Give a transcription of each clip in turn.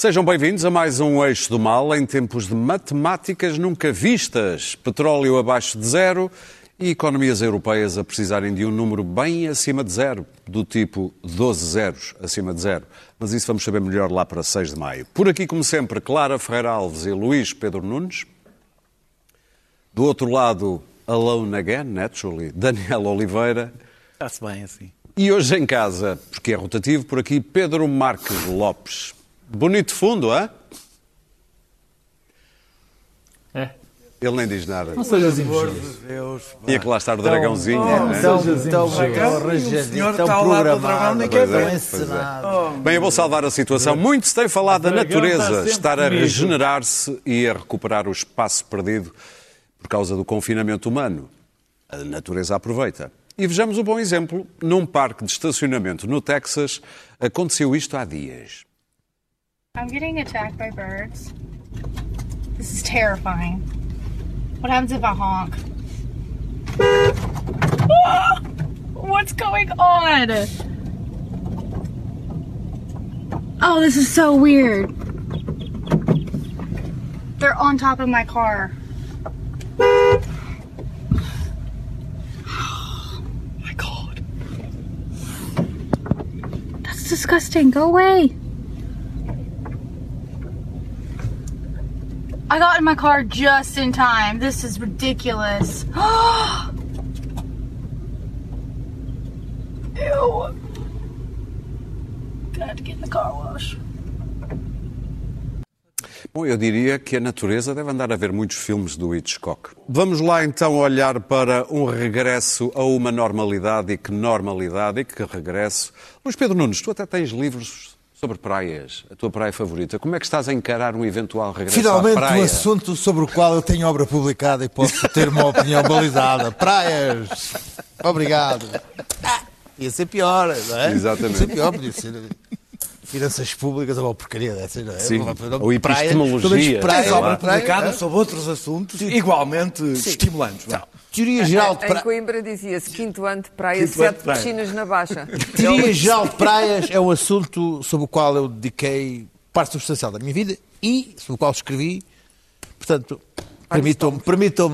Sejam bem-vindos a mais um Eixo do Mal em tempos de matemáticas nunca vistas, petróleo abaixo de zero e economias europeias a precisarem de um número bem acima de zero, do tipo 12 zeros acima de zero. Mas isso vamos saber melhor lá para 6 de maio. Por aqui, como sempre, Clara Ferreira Alves e Luís Pedro Nunes. Do outro lado, Alone Again, naturally, Daniel Oliveira. Está-se bem assim. E hoje em casa, porque é rotativo, por aqui, Pedro Marques Lopes. Bonito fundo, é? É. Ele nem diz nada. Não sejas invejoso. Deus. Tinha que lá estar o dragãozinho. Oh, né? então- Tão, tão, invejoso. tão arranjadinho, senhor tão está ao lado do dragão, programado, nem quer ver. encenado. Bem, eu vou salvar a situação. Muito se tem falado da natureza estar a regenerar-se e a recuperar o espaço perdido por causa do confinamento humano. A natureza aproveita. E vejamos um bom exemplo. Num parque de estacionamento no Texas, aconteceu isto há dias. I'm getting attacked by birds. This is terrifying. What happens if I honk? Ah! What's going on? Oh, this is so weird. They're on top of my car. Oh my god. That's disgusting. Go away. I got in my car just in time. This is ridiculous. Ew. Bom, eu diria que a natureza deve andar a ver muitos filmes do Hitchcock. Vamos lá então olhar para um regresso a uma normalidade e que normalidade e que regresso. Luís Pedro Nunes, tu até tens livros sobre praias, a tua praia favorita. Como é que estás a encarar um eventual regresso Finalmente à praia? um assunto sobre o qual eu tenho obra publicada e posso ter uma opinião balizada. Praias. Obrigado. Ah, ia ser pior, não é? Exatamente. Ia ser pior, podia ser finanças públicas ou uma porcaria dessas, não é? Sim. Ou epistemologia. pelo menos praia, é? sobre outros assuntos igualmente estimulantes. vá. Teoria geral de Em praia. Coimbra dizia-se quinto ano de praia, Quinto sete de praia. piscinas na baixa. Teoria geral de praias é um assunto sobre o qual eu dediquei parte substancial da minha vida e sobre o qual escrevi. Portanto, permitam-me permitam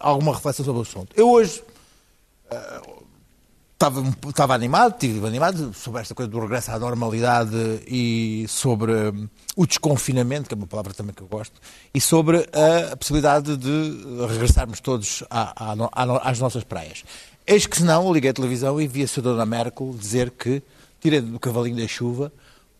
alguma reflexão sobre o assunto. Eu hoje eh, estava, estava animado, estive animado sobre esta coisa do regresso à normalidade e sobre hum, o desconfinamento, que é uma palavra também que eu gosto, e sobre a possibilidade de regressarmos todos à- à à às nossas praias. Eis que, se não, liguei a televisão e vi a Sra. Dona Merkel dizer que tirei do cavalinho da chuva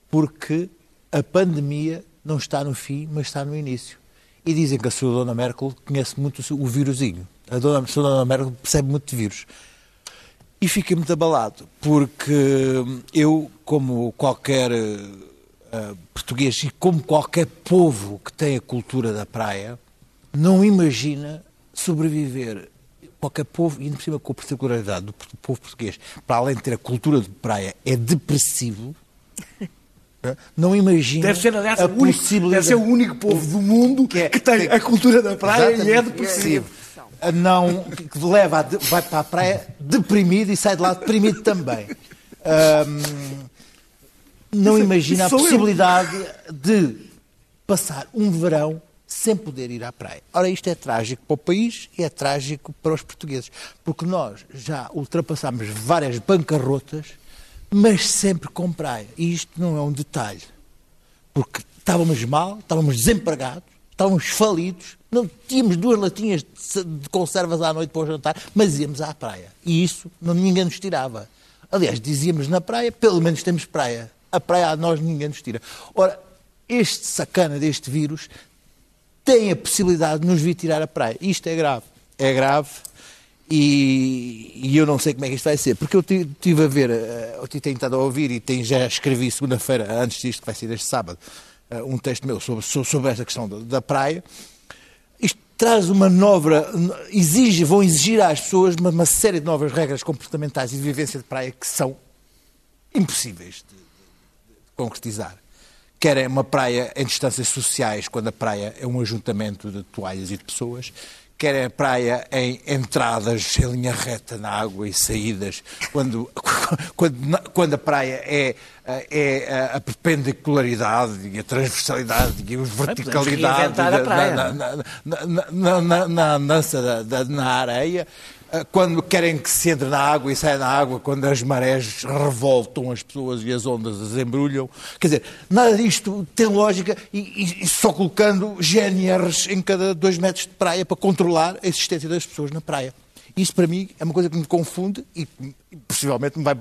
porque a pandemia não está no fim, mas está no início. E dizem que a Sra. Dona Merkel conhece muito o vírusinho. A Dona, a Sra. Dona Merkel percebe muito de vírus. E fiquei muito abalado, porque eu, como qualquer eh, português e como qualquer povo que tem a cultura da praia, não imagina sobreviver. Qualquer povo, e ainda por cima com a particularidade do povo português, para além de ter a cultura de praia, é depressivo. eh, Não imagina Deve ser, aliás, a único, deve possibilidade ser o único povo do mundo que, é- tem a cultura da praia e é depressivo. A não, que leva a vai para a praia deprimido e sai de lá deprimido também. Ahm, não imagina a sou eu. possibilidade de passar um verão sem poder ir à praia. Ora, isto é trágico para o país e é trágico para os portugueses, porque nós já ultrapassámos várias bancarrotas, mas sempre com praia. E isto não é um detalhe porque estávamos mal, estávamos desempregados, estávamos falidos, não tínhamos duas latinhas de se- de conservas à noite para o jantar, mas íamos à praia. E isso não, ninguém nos tirava. Aliás, dizíamos na praia, pelo menos temos praia. A praia a nós ninguém nos tira. Ora, este sacana deste vírus tem a possibilidade de nos vir tirar a praia. Isto é grave. É grave e, e eu não sei como é que isto vai ser. Porque eu estive a ver, eh, eu tenho estado a ouvir e tenho, já escrevi segunda-feira, antes disto, que vai ser este sábado, eh, um texto meu sobre, so- sobre esta questão da, da praia. Traz uma nova, exige, vão exigir às pessoas uma, uma série de novas regras comportamentais e de vivência de praia que são impossíveis de, de- de concretizar. Quer é uma praia em distâncias sociais, quando a praia é um ajuntamento de toalhas e de pessoas, quer a praia em entradas em linha reta na água e saídas, quando, quando, quando a praia é, é a perpendicularidade e a transversalidade e a verticalidade a na, na, na, na, na, na da, da- na areia, eh, quando querem que se entre na água e saia na água, quando as marés revoltam as pessoas e as ondas as embrulham. Quer dizer, nada disto tem lógica e, e- só colocando GNRs em cada dois metros de praia para controlar a existência das pessoas na praia. Isso para mim é uma coisa que me confunde e possivelmente me vai,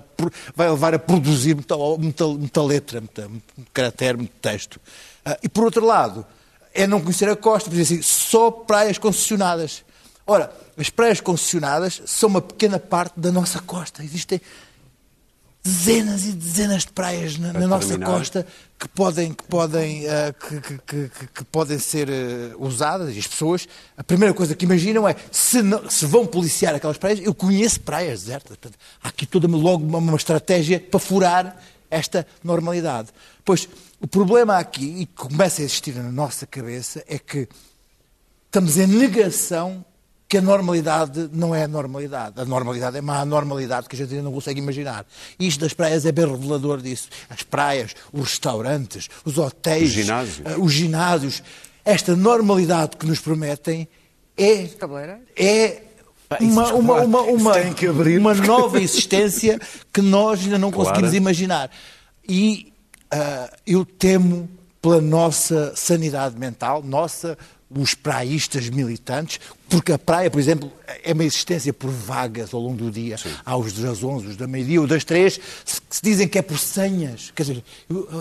vai levar a produzir muita, muita, muita letra, muita, muito caractere, muito texto. Ah, e por outro lado, é não conhecer a costa, por dizer assim, só praias concessionadas. Ora, as praias concessionadas são uma pequena parte da nossa costa. Existem dezenas e dezenas de praias na, na nossa costa que podem, que podem, ah, que, que- que- que- podem ser ah, usadas e as pessoas, a primeira coisa que imaginam é se, não- se vão policiar aquelas praias, eu conheço praias desertas. Portanto, há aqui toda logo uma, uma estratégia para furar esta normalidade. Pois o problema aqui, e que começa a existir na nossa cabeça, é que estamos em negação que a normalidade não é a normalidade. A normalidade é uma anormalidade que a gente ainda não consegue imaginar. E isto das praias é bem revelador disso. As praias, os restaurantes, os hotéis, Os ginásios. eh, os ginásios. Esta normalidade que nos prometem é, é isso, uma, uma, uma, uma, uma nova existência que nós ainda não conseguimos Claro. imaginar. E ah, eu temo pela nossa sanidade mental, nossa, os praístas militantes, porque a praia, por exemplo, é uma existência por vagas ao longo do dia. Há os das 11, os da meio-dia, os das 3, se, se dizem que é por senhas. Quer dizer,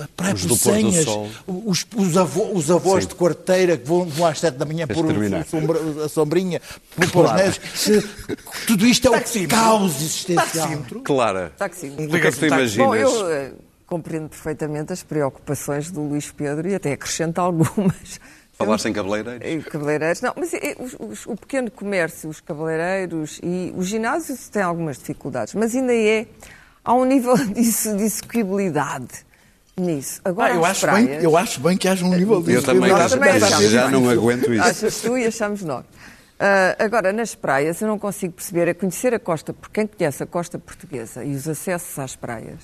a praia é Os por do pôr do senhas. sol. Os, os, avô- os avós Sim. de quarteira que vão, vão às 7 da manhã o sombra- a sombrinha, pôr pôr os neves. Se- Tudo isto é o Taxímetro. caos existencial. Taxímetro. Clara, Taxímetro. o que é que tu imaginas? Bom, eu eh, compreendo perfeitamente as preocupações do Luís Pedro e até acrescento algumas. Falaste em cabeleireiros? Cabeleireiros, não, mas eh, os- os- o pequeno comércio, os cabeleireiros e os ginásios têm algumas dificuldades, mas ainda é, há um nível de, execu- de execuibilidade nisso. Agora, Ah, eu, acho praias, bem, eu acho bem que haja um nível de Eu também, acho, também achamos já não aguento isso. Achas tu e achamos nós. Ah, agora, nas praias, eu não consigo perceber, é conhecer a costa, por quem conhece a costa portuguesa e os acessos às praias,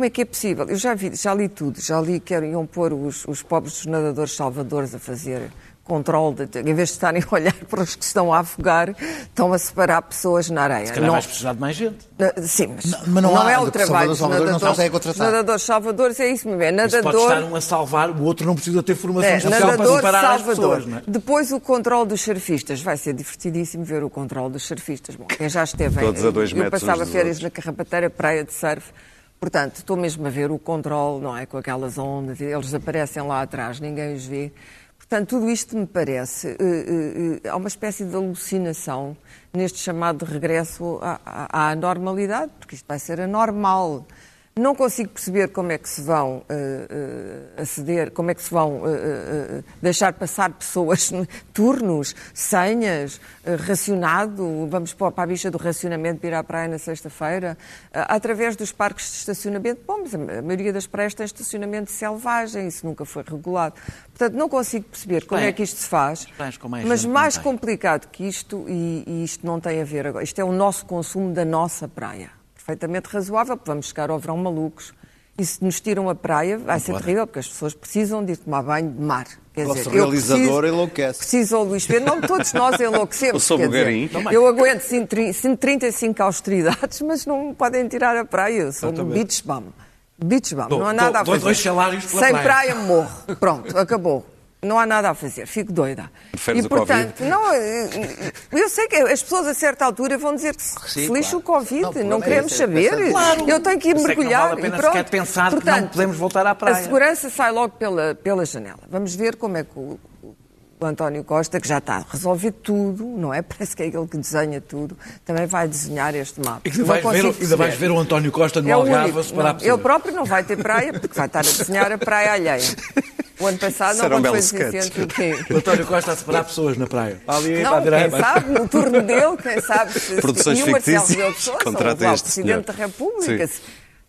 como é que é possível? Eu já, vi, já li tudo, já li que iam pôr os, os pobres dos nadadores salvadores a fazer controle, de, em vez de estarem a olhar para os que estão a afogar, estão a separar pessoas na areia. Se calhar Não- vais precisar de mais gente. na- Sim, mas, Não, mas não há, é o trabalho salvadores, dos salvadores não nadadores. conseguem contratar. nadadores salvadores é isso mesmo, é Isso pode nadador... estar um a salvar, o outro não precisa ter formação É, especial para nadador separar as salvador. pessoas. Não é? Depois o controle dos surfistas. Vai ser divertidíssimo ver o controle dos surfistas. Bom, quem já esteve em- Todos a dois Eu metros passava uns dos férias outros. na Carrapateira, praia de surf. Portanto, estou mesmo a ver o controle, não é? Com aquelas ondas, eles aparecem lá atrás, ninguém os vê. Portanto, tudo isto me parece. eh, há uma espécie de alucinação neste chamado regresso à, à- à normalidade, porque isto vai ser anormal. Não consigo perceber como é que se vão eh, eh, aceder, como é que se vão eh, deixar passar pessoas, turnos, senhas, racionado, vamos para a bicha do racionamento de ir à praia na sexta-feira, através dos parques de estacionamento. Bom, mas a maioria das praias tem estacionamento selvagem, isso nunca foi regulado. Portanto, não consigo perceber como é que isto se faz, mas mais tem. complicado que isto, e, e isto não tem a ver agora, isto é o nosso consumo da nossa praia. Perfeitamente razoável, porque vamos chegar ao verão malucos. E se nos tiram a praia, vai ser pode. terrível, porque as pessoas precisam de ir tomar banho de mar. Quer Nosso dizer, eu realizador preciso- enlouquece. Preciso ao Luís Pedro, não todos nós enlouquecemos. Eu sou quer dizer, bugarim. Eu aguento 130 135 austeridades, mas não me podem tirar a praia. Eu sou um beach bum. Beach bum, não há nada a fazer. dois salários pela Sem praia. praia morro. Pronto, acabou. Não há nada a fazer, fico doida. Preferes e portanto, Covid? não, eh, eu sei que as pessoas a certa altura vão dizer que se, Sim, lixa claro. o Covid, Não, não, é queremos é saber. Claro. Eu tenho que ir Eu sei que não mergulhar. vale a pena e pronto. sequer pensar que não podemos voltar à praia. A segurança sai logo pela, pela janela. Vamos ver como é que o, o António Costa, que já está a resolver tudo, não é? Parece que é ele que desenha tudo, também vai desenhar este mapa. E Não vais ver, ainda vais ver o António Costa no É Algarve único. a separar Não, pessoas. ele próprio não vai ter praia, porque vai estar a desenhar a praia alheia. O ano passado Será não um foi sketch. deficiente, o quê? O António Costa a separar pessoas na praia. Ali, para a Não, quem sabe, no turno dele, quem sabe se Produções e o Marcelo fictícias, Rebelo contratem o Presidente senhor. da República. Sim.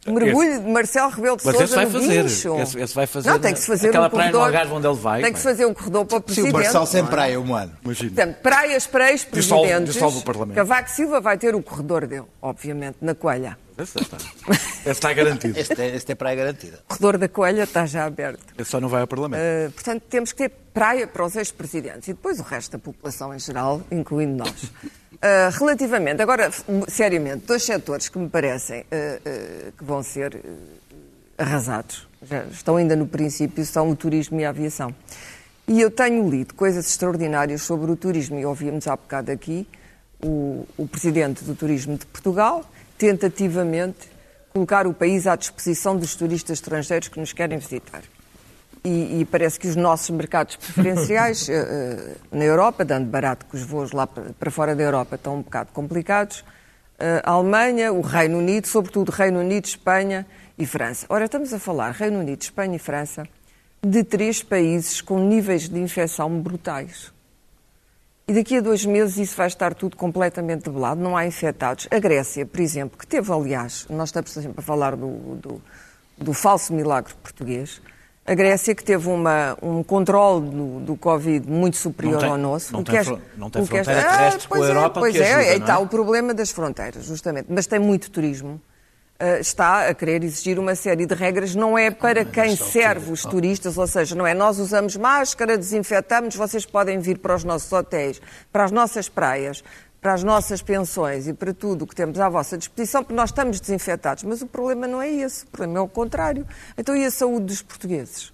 O mergulho de Marcelo Rebelo de Mas esse Sousa vai no fazer. Guincho. Esse- esse vai fazer Não, tem que se fazer aquela um praia no corredor. Algarve onde ele vai, Tem que se vai. fazer um corredor para o Se o Presidente. Marcelo sem praia, um ano. Imagina. Portanto, praias para Dissolve- ex-presidentes. dissolve o Parlamento. Cavaco Silva vai ter o corredor dele, obviamente, na Coelha. Esse está. Esse está garantido. Este é, este é praia garantida. O corredor da Coelha está já aberto. Esse só não vai ao Parlamento. Uh, portanto, temos que ter praia para os ex-presidentes e depois o resto da população em geral, incluindo nós. Uh, relativamente, agora, seriamente, dois setores que me parecem uh, uh, que vão ser uh, arrasados, já estão ainda no princípio, são o turismo e a aviação. E eu tenho lido coisas extraordinárias sobre o turismo e ouvíamos há bocado aqui o, o presidente do Turismo de Portugal, tentativamente colocar o país à disposição dos turistas estrangeiros que nos querem visitar. E, e parece que os nossos mercados preferenciais eh, na Europa, dando barato que os voos lá para para fora da Europa estão um bocado complicados, eh, a Alemanha, o Reino Unido, sobretudo Reino Unido, Espanha e França. Ora, estamos a falar Reino Unido, Espanha e França de três países com níveis de infecção brutais. E daqui a dois meses isso vai estar tudo completamente debelado, não há infectados. A Grécia, por exemplo, que teve, aliás, nós estamos sempre a falar do, do, do falso milagre português, a Grécia que teve uma, um controle do, do Covid muito superior tem- ao nosso. não o tem que é- fron- não tem o que é- fronteira terrestre com a pois é, Europa Pois que é, ajuda, não está é? o problema das fronteiras, justamente. Mas tem muito turismo. Uh, está a querer exigir uma série de regras, não é para quem serve os turistas, ou seja, não é nós usamos máscara, desinfetamos, vocês podem vir para os nossos hotéis, para as nossas praias, para as nossas pensões e para tudo o que temos à vossa disposição, porque nós estamos desinfetados. Mas o problema não é esse, o problema é o contrário. Então e a saúde dos portugueses?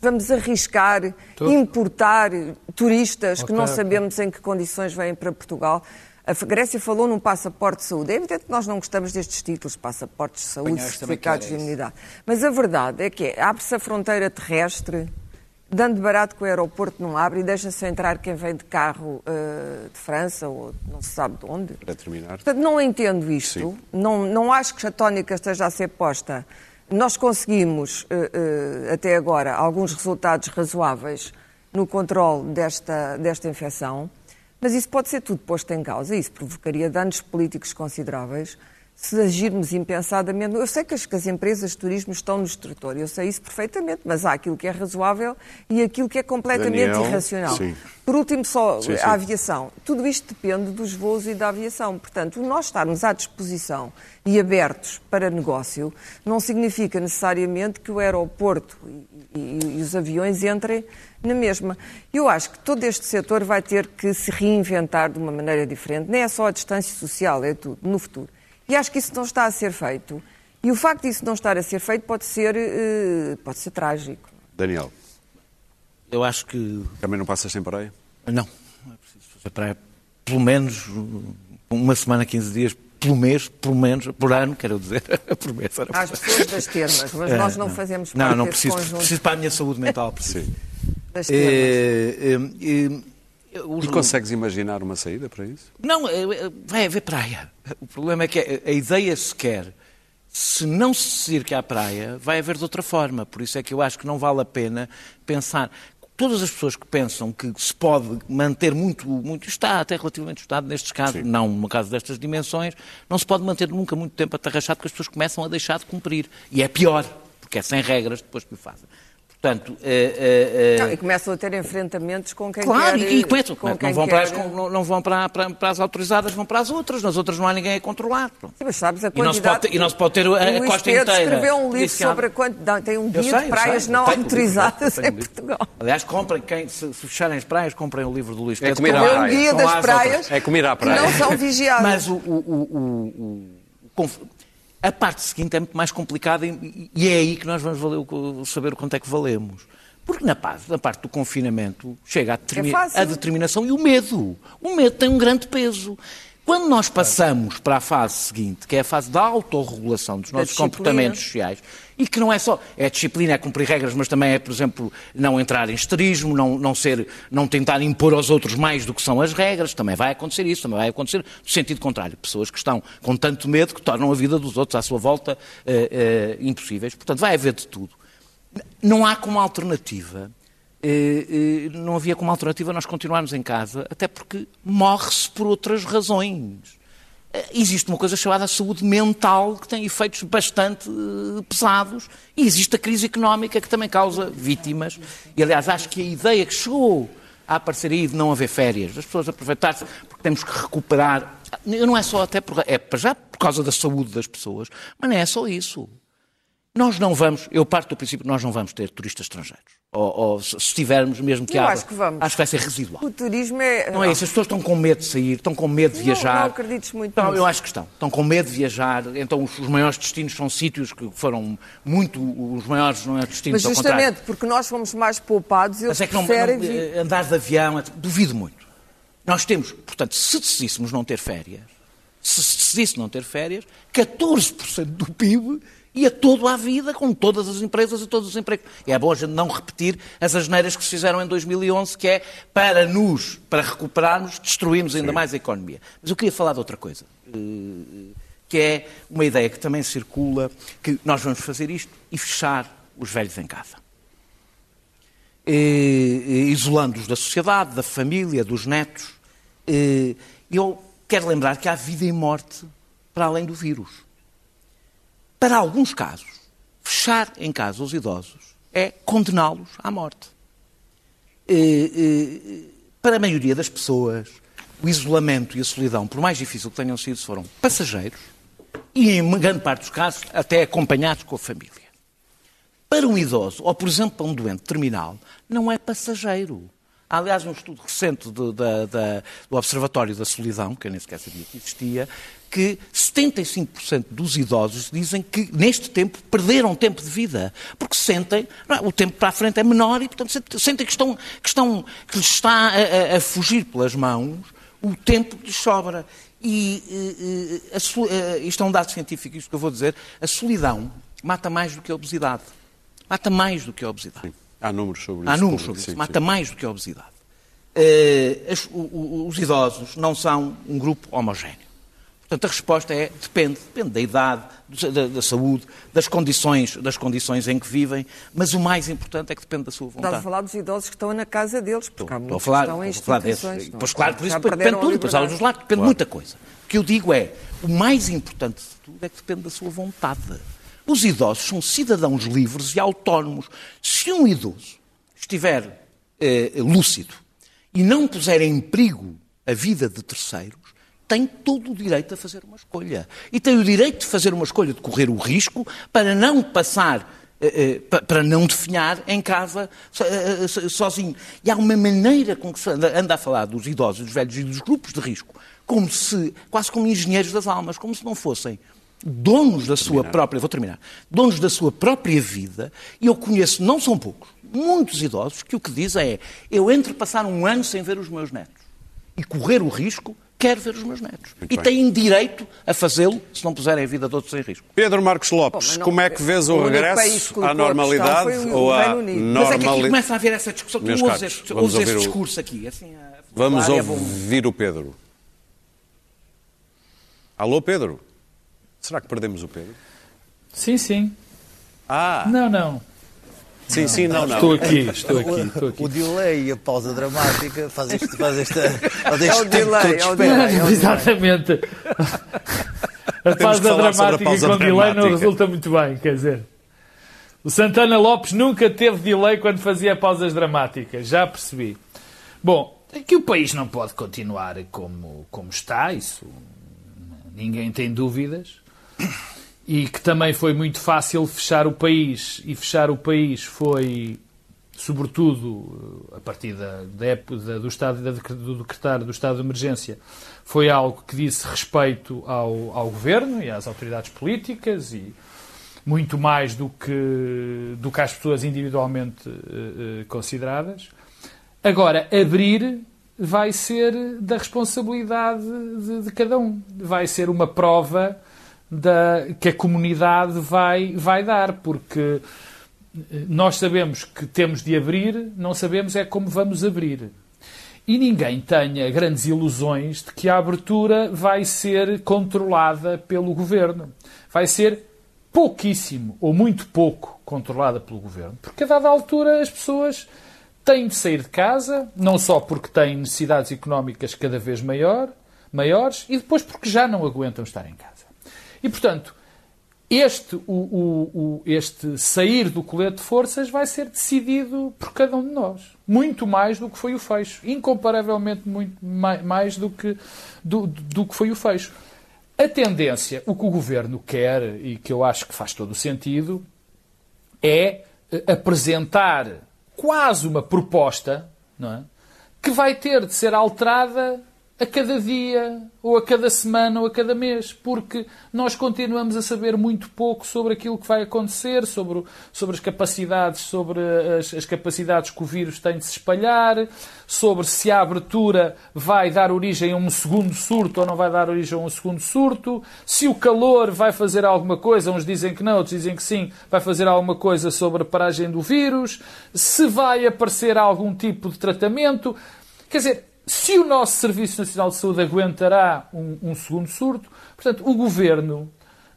Vamos arriscar importar turistas que não sabemos em que condições vêm para Portugal. A Grécia falou num passaporte de saúde. É evidente que nós não gostamos destes títulos, passaportes de saúde, certificados de imunidade. Mas a verdade é que é, abre-se a fronteira terrestre, dando barato que o aeroporto não abre e deixa-se entrar quem vem de carro eh, de França ou não se sabe de onde. Para terminar. Portanto, não entendo isto. Sim. Não, não acho que a tónica esteja a ser posta. Nós conseguimos, eh, eh, até agora, alguns resultados razoáveis no controle desta, desta infecção, mas isso pode ser tudo posto em causa. Isso provocaria danos políticos consideráveis se agirmos impensadamente. Eu sei que as, que as empresas de turismo estão no extrator, eu sei isso perfeitamente, mas há aquilo que é razoável e aquilo que é completamente Daniel, irracional. sim. Por último, só Sim, sim. a aviação. Tudo isto depende dos voos e da aviação. Portanto, nós estarmos à disposição e abertos para negócio não significa necessariamente que o aeroporto e, e- e os aviões entrem na mesma. Eu acho que todo este setor vai ter que se reinventar de uma maneira diferente. Nem é só a distância social, é tudo, no futuro. E acho que isso não está a ser feito. E o facto disso não estar a ser feito pode ser, eh, pode ser trágico. Daniel, Eu acho que também não passas sem praia? Não, não é preciso fazer praia pelo menos uh, uma semana, 15 dias, pelo mês, pelo menos, por ano, quero dizer, por mês. era Às pessoas das termas, mas É, nós não fazemos Não, parte não desse preciso, conjunto preciso para a minha saúde mental. Preciso. Sim. Das termas. É, é, é, os- E consegues imaginar uma saída para isso? Não, é, é, vai haver praia. O problema é que a, ideia sequer, se não se ir que à praia, vai haver de outra forma. Por isso é que eu acho que não vale a pena pensar. Todas as pessoas que pensam que se pode manter muito, muito está até relativamente estado nestes casos, Sim. não no caso destas dimensões, não se pode manter nunca muito tempo atarrachado porque as pessoas começam a deixar de cumprir. E é pior, porque é sem regras depois que o fazem. Portanto, é, é, é- Não, e começam a ter enfrentamentos com quem Claro, quer... e, e começam, com não vão, para as, não, não vão para, para- para as autorizadas, vão para as outras. Nas outras não há ninguém a controlar. Sim, mas sabes a E não se quantidade... pode ter- e não se pode ter a- a costa Pedro inteira. escreveu um livro Disse sobre a quantidade... Tem um guia sei, de praias sei, não tenho autorizadas tenho em. Portugal. Aliás, comprem, quem, se, se fecharem as praias, comprem o livro do Luís É Pedro. comer Estão à É um praia. guia das as praias outras. É comer à praia. não são vigiadas. Mas o, o- o- o- o- o conf- a parte seguinte é muito mais complicada e, e é aí que nós vamos valer saber o quanto é que valemos. Porque na parte, na parte do confinamento chega a, É a determinação e o medo. O medo tem um grande peso. Quando nós passamos para a fase seguinte, que é a fase da autorregulação dos nossos comportamentos sociais, e que não é só, é disciplina, é cumprir regras, mas também é, por exemplo, não entrar em esterismo, não, não, ser, não tentar impor aos outros mais do que são as regras, também vai acontecer isso, também vai acontecer no sentido contrário. Pessoas que estão com tanto medo que tornam a vida dos outros à sua volta eh, eh, impossíveis. Portanto, vai haver de tudo. Não há como alternativa, não havia como alternativa nós continuarmos em casa, até porque morre-se por outras razões. eh, existe uma coisa chamada saúde mental que tem efeitos bastante eh, pesados e existe a crise económica que também causa vítimas. E, aliás, acho que a ideia que chegou a aparecer aí de não haver férias, das pessoas aproveitar-se porque temos que recuperar. Não é só até por, é já por causa da saúde das pessoas, mas não é só isso. Nós não vamos, eu parto do princípio que nós não vamos ter turistas estrangeiros. Ou, ou se tivermos, mesmo que Eu haja, acho que vamos. acho que vai ser residual. O turismo é. Não é isso, as pessoas estão com medo de sair, estão com medo de Não- viajar. não acredites muito Não, nisso. eu acho que estão. Estão com medo de viajar, então os, os maiores destinos são sítios que foram muito. Os maiores não é destinos, Mas justamente porque nós fomos mais poupados, eles Mas é que não, não, andar de avião, eh, duvido muito. Nós temos, portanto, se decidíssemos não ter férias, se se decidisse não ter férias, 14% do PIB ia todo à vida, com todas as empresas e todos os empregos. E é bom a gente não repetir as asneiras que se fizeram em 2011, que é para nos, para recuperarmos, destruímos ainda mais a economia. Mas eu queria falar de outra coisa, eh, que é uma ideia que também circula, que nós vamos fazer isto e fechar os velhos em casa eh, eh, isolando-os da sociedade, da família, dos netos. Eu quero lembrar que há vida e morte para além do vírus. Para alguns casos, fechar em casa os idosos é condená-los à morte. Eh, eh, para a maioria das pessoas, o isolamento e a solidão, por mais difícil que tenham sido, foram passageiros e, em grande parte dos casos, até acompanhados com a família. Para um idoso, ou por exemplo para um doente terminal, não é passageiro. Há, aliás, um estudo recente do, do Observatório da Solidão, que eu nem sequer sabia que existia, que 75% dos idosos dizem que neste tempo perderam tempo de vida, porque sentem, é, o tempo para a frente é menor e, portanto, sentem- que, estão, que, estão, que lhes está a, a- a fugir pelas mãos o tempo que lhes sobra. E soli- eh, isto é um dado científico, isto que eu vou dizer, a solidão mata mais do que a obesidade. Mata mais do que a obesidade. Há números sobre isso. Há números sobre isso. sim, Mata sim. mais do que a obesidade. Eh, as- o- o- os idosos não são um grupo homogéneo. Portanto, a resposta é depende. Depende da idade, da, da saúde, das condições, das condições em que vivem, mas o mais importante é que depende da sua Estás a vontade. falar dos idosos que estão na casa deles, porque há Estou a muitos falar, que estão em estou a falar desses. instituições. não é? Pois claro, por isso depende tudo, depois há os lados, depende de muita coisa. O que eu digo é, o mais importante de tudo é que depende da sua vontade. Os idosos são cidadãos livres e autónomos. Se um idoso estiver eh, lúcido e não puser em perigo a vida de terceiros, tem todo o direito a fazer uma escolha. E tem o direito de fazer uma escolha, de correr o risco para não passar eh, eh, pa- para não definhar em casa eh, so- sozinho. E há uma maneira com que se anda, anda a falar dos idosos, dos velhos e dos grupos de risco, como se, quase como engenheiros das almas, como se não fossem donos da sua própria, vou terminar, donos da sua própria vida, e eu conheço, não são poucos, muitos idosos que o que dizem é, eu entre passar um ano sem ver os meus netos e correr o risco, quero ver os meus netos. Muito e bem. têm direito a fazê-lo se não puserem a vida de outros em risco. Pedro Marcos Lopes, Bom, não- como é que vês o, o regresso à normalidade o ou à Unido. Mas é que aqui normalidade? começa a haver essa discussão. Tu Meus ouves caros, este, vamos ouves este o- discurso aqui. Assim, a Vamos é ouvir o Pedro. Alô, Pedro? Será que perdemos o Pedro? Sim, sim. Ah, Não, não. Sim, sim, não, não. Estou aqui, estou aqui, estou aqui. O delay e a pausa dramática faz, este, faz esta. Faz É este o tempo delay, todo de é o espera. delay. é o delay. Exatamente. A pausa dramática pausa com delay não dramática. resulta muito bem, quer dizer. O Santana Lopes nunca teve delay quando fazia pausas dramáticas, já percebi. Bom, é que o país não pode continuar como, como está, isso ninguém tem dúvidas. E que também foi muito fácil fechar o país, e fechar o país foi, sobretudo, a partir da, da época do, estado, do decretar do estado de emergência, foi algo que disse respeito ao, ao governo e às autoridades políticas e muito mais do que, do que às pessoas individualmente eh, eh, consideradas. Agora, abrir vai ser da responsabilidade de, de cada um. Vai ser uma prova da, que a comunidade vai, vai dar, porque nós sabemos que temos de abrir, não sabemos é como vamos abrir. E ninguém tenha grandes ilusões de que a abertura vai ser controlada pelo governo. Vai ser pouquíssimo ou muito pouco controlada pelo governo, porque a dada altura as pessoas têm de sair de casa, não só porque têm necessidades económicas cada vez maior, maiores e depois porque já não aguentam estar em casa. E, portanto, este, o, o, o, este sair do colete de forças vai ser decidido por cada um de nós. Muito mais do que foi o fecho. Incomparavelmente muito mais do que, do, do que foi o fecho. A tendência, o que o governo quer, e que eu acho que faz todo o sentido, é eh, apresentar quase uma proposta não é? que vai ter de ser alterada a cada dia, ou a cada semana, ou a cada mês, porque nós continuamos a saber muito pouco sobre aquilo que vai acontecer, sobre, sobre as capacidades, sobre as, as capacidades que o vírus tem de se espalhar, sobre se a abertura vai dar origem a um segundo surto ou não vai dar origem a um segundo surto, se o calor vai fazer alguma coisa, uns dizem que não, outros dizem que sim, vai fazer alguma coisa sobre a paragem do vírus, se vai aparecer algum tipo de tratamento. Quer dizer, se o nosso Serviço Nacional de Saúde aguentará um, um segundo surto, portanto, o Governo,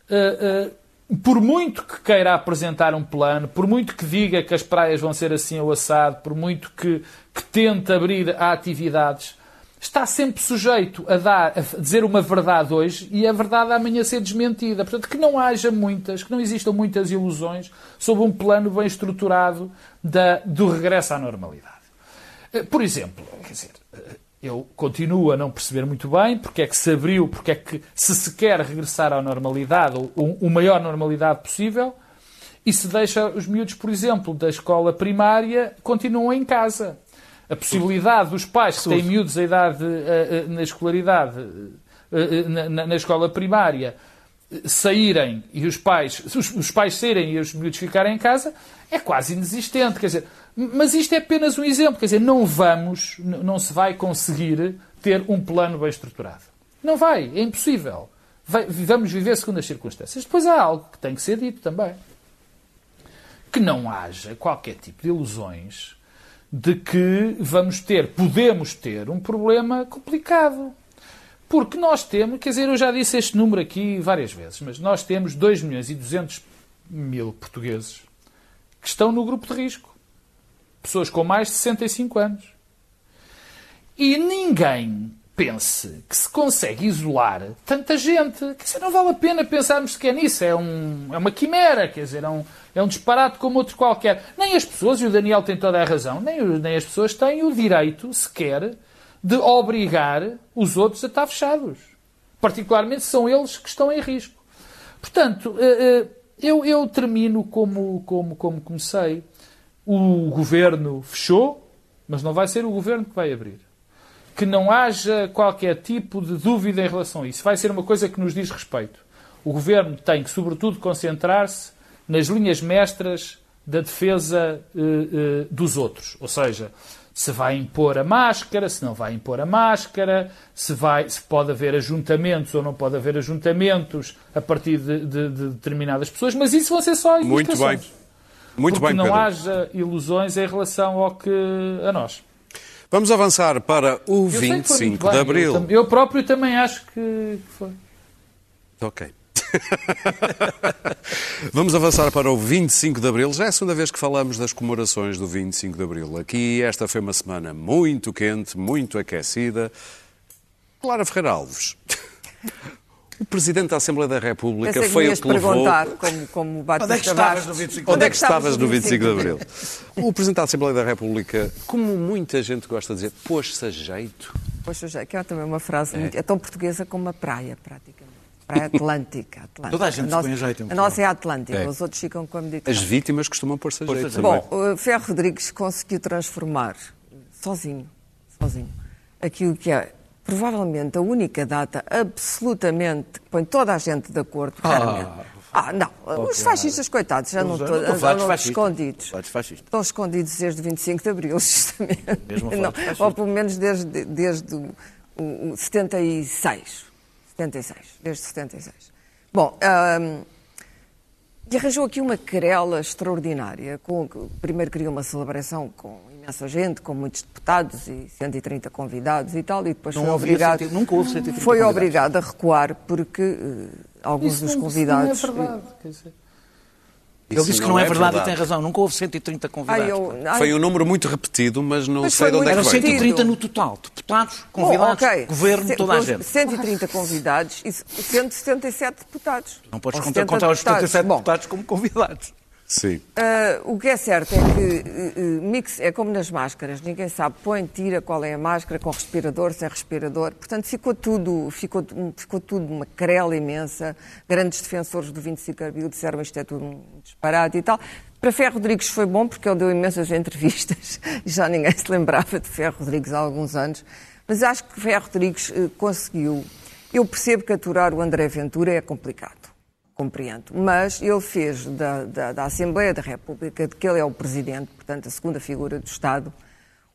uh, uh, por muito que queira apresentar um plano, por muito que diga que as praias vão ser assim ao assado, por muito que, que tente abrir a atividades, está sempre sujeito a, dar, a dizer uma verdade hoje e a verdade amanhã ser desmentida. Portanto, que não haja muitas, que não existam muitas ilusões sobre um plano bem estruturado da, do regresso à normalidade. Eh, por exemplo, quer dizer, eu continuo a não perceber muito bem porque é que se abriu, porque é que se se quer regressar à normalidade, ou o maior normalidade possível, e se deixa os miúdos, por exemplo, da escola primária, continuam em casa. A possibilidade dos pais que têm miúdos a idade, na escolaridade, na, na escola primária, saírem e os pais, os, os pais saírem e os miúdos ficarem em casa, é quase inexistente. Quer dizer, mas isto é apenas um exemplo. Quer dizer, não vamos, não se vai conseguir ter um plano bem estruturado. Não vai, é impossível. Vai, vamos viver segundo as circunstâncias. Depois há algo que tem que ser dito também. Que não haja qualquer tipo de ilusões de que vamos ter, podemos ter, um problema complicado. Porque nós temos, quer dizer, eu já disse este número aqui várias vezes, mas nós temos 2 milhões e 200 mil portugueses que estão no grupo de risco pessoas com mais de 65 anos. E ninguém pense que se consegue isolar tanta gente. Quer dizer, não vale a pena pensarmos sequer nisso. É, um, é uma quimera, quer dizer, é um, é um disparate como outro qualquer. Nem as pessoas, e o Daniel tem toda a razão, nem, nem as pessoas têm o direito sequer de obrigar os outros a estar fechados. Particularmente são eles que estão em risco. Portanto, eh, eh, eu, eu termino como, como, como comecei o governo fechou, mas não vai ser o governo que vai abrir. Que não haja qualquer tipo de dúvida em relação a isso. Vai ser uma coisa que nos diz respeito. O governo tem que, sobretudo, concentrar-se nas linhas mestras da defesa uh, dos outros. Ou seja, se vai impor a máscara, se não vai impor a máscara, se, vai, se pode haver ajuntamentos ou não pode haver ajuntamentos a partir de, de, de determinadas pessoas, mas isso vão ser só Muito bem. Muito porque bem, não Pedro. haja ilusões em relação ao que a nós. Vamos avançar para o Eu sei que foi 25 muito bem. de Abril. Eu, eu próprio também acho que foi. Ok. Vamos avançar para o 25 de Abril. Já é a segunda vez que falamos das comemorações do 25 de Abril. Aqui, esta foi uma semana muito quente, muito aquecida. Clara Ferreira Alves. O Presidente da Assembleia da República Pensei foi o que levou... perguntar, como, como Onde é que estavas no 25 Onde é que estavas no 25 de Abril? O Presidente da Assembleia da República, como muita gente gosta de dizer, pôs-se a jeito. Poxa, já, que é também uma frase muito, é tão portuguesa como a praia, praticamente. Praia Atlântica. Atlântica. Toda a gente se nossa, põe a jeito em A nossa é Atlântica, É. os outros ficam com a As Mediterrânea. vítimas costumam pôr-se a jeito a. Bom, o Ferro Rodrigues conseguiu transformar, sozinho, sozinho, aquilo que é provavelmente a única data absolutamente que põe toda a gente de acordo, raramente. Ah, não, os fascistas, coitados, já não Não estão a escondidos. A. Estão escondidos desde 25 de Abril, justamente. Mesmo a Não, ou pelo menos desde, desde o, o 76. 76. Desde 76. Bom, hum, e arranjou aqui uma querela extraordinária. Com, primeiro criou uma celebração com imensa gente, com muitos deputados e 130 convidados e tal, e depois Não foi obrigado, cento- nunca houve 130 foi convidados. obrigado a recuar porque eh, alguns Isso dos não- convidados... Isso não é verdade. Quer dizer, Ele disse que não não é, é verdade, verdade. e tem razão. Nunca houve 130 Ai, convidados. eu, ai, Foi um número muito repetido, mas não Mas sei foi de onde é muito que Eram veio. repetido. 130 no total. Deputados, Bom, convidados, ok. governo, Se- toda a gente. 130 convidados e 177 deputados. Não podes contar, 70 contar os 77 Bom, deputados como convidados. Sim. ah, o que é certo é que eh, mix é como nas máscaras, ninguém sabe, põe, tira qual é a máscara, com respirador, sem respirador. Portanto, ficou tudo, ficou, ficou tudo uma querela imensa. Grandes defensores do 25 de Abril disseram isto é tudo um disparate e tal. Para Ferro Rodrigues foi bom porque ele deu imensas entrevistas e já ninguém se lembrava de Ferro Rodrigues há alguns anos. Mas acho que Ferro Rodrigues eh, conseguiu. Eu percebo que aturar o André Ventura é complicado compreendo. Mas ele fez da, da, da Assembleia da República, de que ele é o presidente, portanto, a segunda figura do Estado,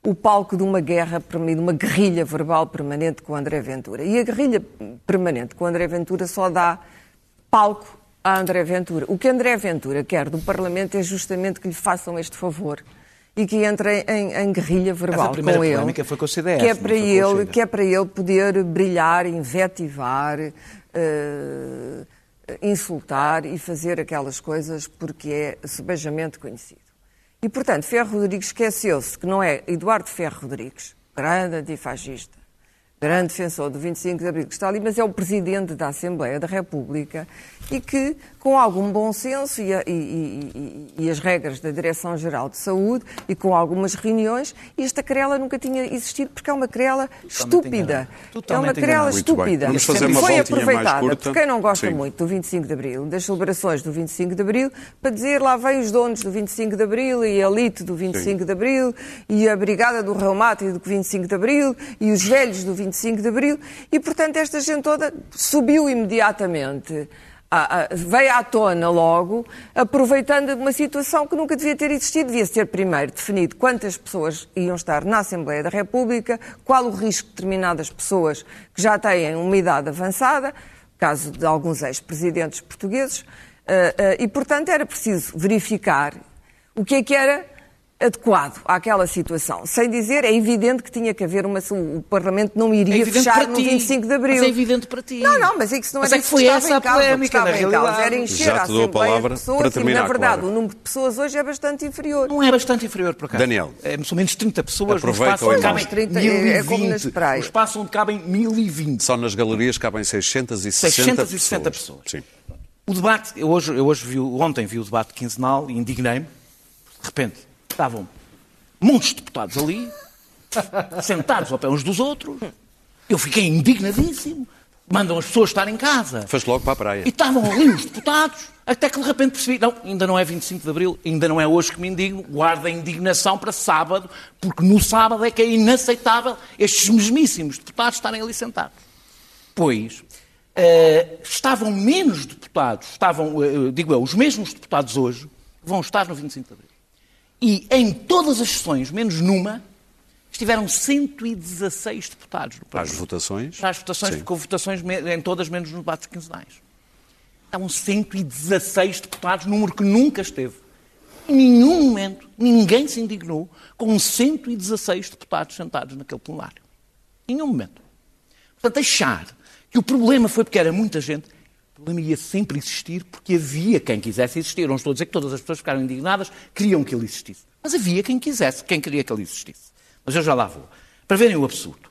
o palco de uma guerra, de uma guerrilha verbal permanente com André Ventura. E a guerrilha permanente com André Ventura só dá palco a André Ventura. O que André Ventura quer do Parlamento é justamente que lhe façam este favor e que entre em, em guerrilha verbal com ele. CDS, que é para ele, que é para ele poder brilhar, invetivar, eh, insultar e fazer aquelas coisas porque é subejamente conhecido. E, portanto, Ferro Rodrigues esqueceu-se que não é Eduardo Ferro Rodrigues, grande antifascista, grande defensor do 25 de Abril, que está ali, mas é o presidente da Assembleia da República e que, com algum bom senso e, e- e- e- e as regras da Direção-Geral de Saúde e com algumas reuniões, esta querela nunca tinha existido porque é uma querela estúpida. É uma querela estúpida. Vamos fazer uma Foi aproveitada por quem não gosta Sim. muito do 25 de Abril, das celebrações do 25 de Abril, para dizer lá vêm os donos do 25 de Abril e a elite do 25 de Abril e a brigada do reumato do 25 de Abril e os velhos do 25 de Abril e, portanto, esta gente toda subiu imediatamente. À- à- veio à tona logo, aproveitando uma situação que nunca devia ter existido. Devia ser primeiro definido quantas pessoas iam estar na Assembleia da República, qual o risco de determinadas pessoas que já têm uma idade avançada, caso de alguns ex-presidentes portugueses, eh, e, portanto, era preciso verificar o que é que era adequado àquela situação. Sem dizer, é evidente que tinha que haver uma... O Parlamento não É iria evidente fechar no ti. 25 de Abril. Mas é evidente para ti. Não, não, mas é que isso não Mas era é que isso foi essa em a causa. O que polémica, na realidade. Era encher Já a te dou a palavra pessoas para e, terminar, na verdade, Clara. o número de pessoas hoje é bastante inferior. Não é bastante inferior, por acaso. Daniel. É, são menos 30 pessoas Aproveita no espaço o onde cabem 30, é- é como nas 1020. praias. No espaço onde cabem 1020. Só nas galerias cabem 660 660 pessoas. Sim. O debate, eu hoje, eu hoje vi, ontem vi o debate quinzenal e indignei-me. De repente, estavam muitos deputados ali, sentados ao pé uns dos outros. Eu fiquei indignadíssimo. Mandam as pessoas estar em casa. Foste logo para a praia. E estavam ali os deputados, até que de repente percebi, não, ainda não é 25 de Abril, ainda não é hoje que me indigno, guarda a indignação para sábado, porque no sábado é que é inaceitável estes mesmíssimos deputados estarem ali sentados. Pois, eh, estavam menos deputados, estavam, eh, digo eu, os mesmos deputados hoje, vão estar no 25 de Abril. E em todas as sessões, menos numa, estiveram 116 deputados no Para as votações. Para as votações, Sim. porque houve votações em todas menos nos debates quinzenais. Estavam 116 deputados, número que nunca esteve. Em nenhum momento ninguém se indignou com 116 deputados sentados naquele plenário. Em nenhum momento. Portanto, achar que o problema foi porque era muita gente, problema ia sempre existir porque havia quem quisesse existir. Não estou a dizer que todas as pessoas ficaram indignadas, queriam que ele existisse. Mas havia quem quisesse, quem queria que ele existisse. Mas eu já lá vou. Para verem o absurdo.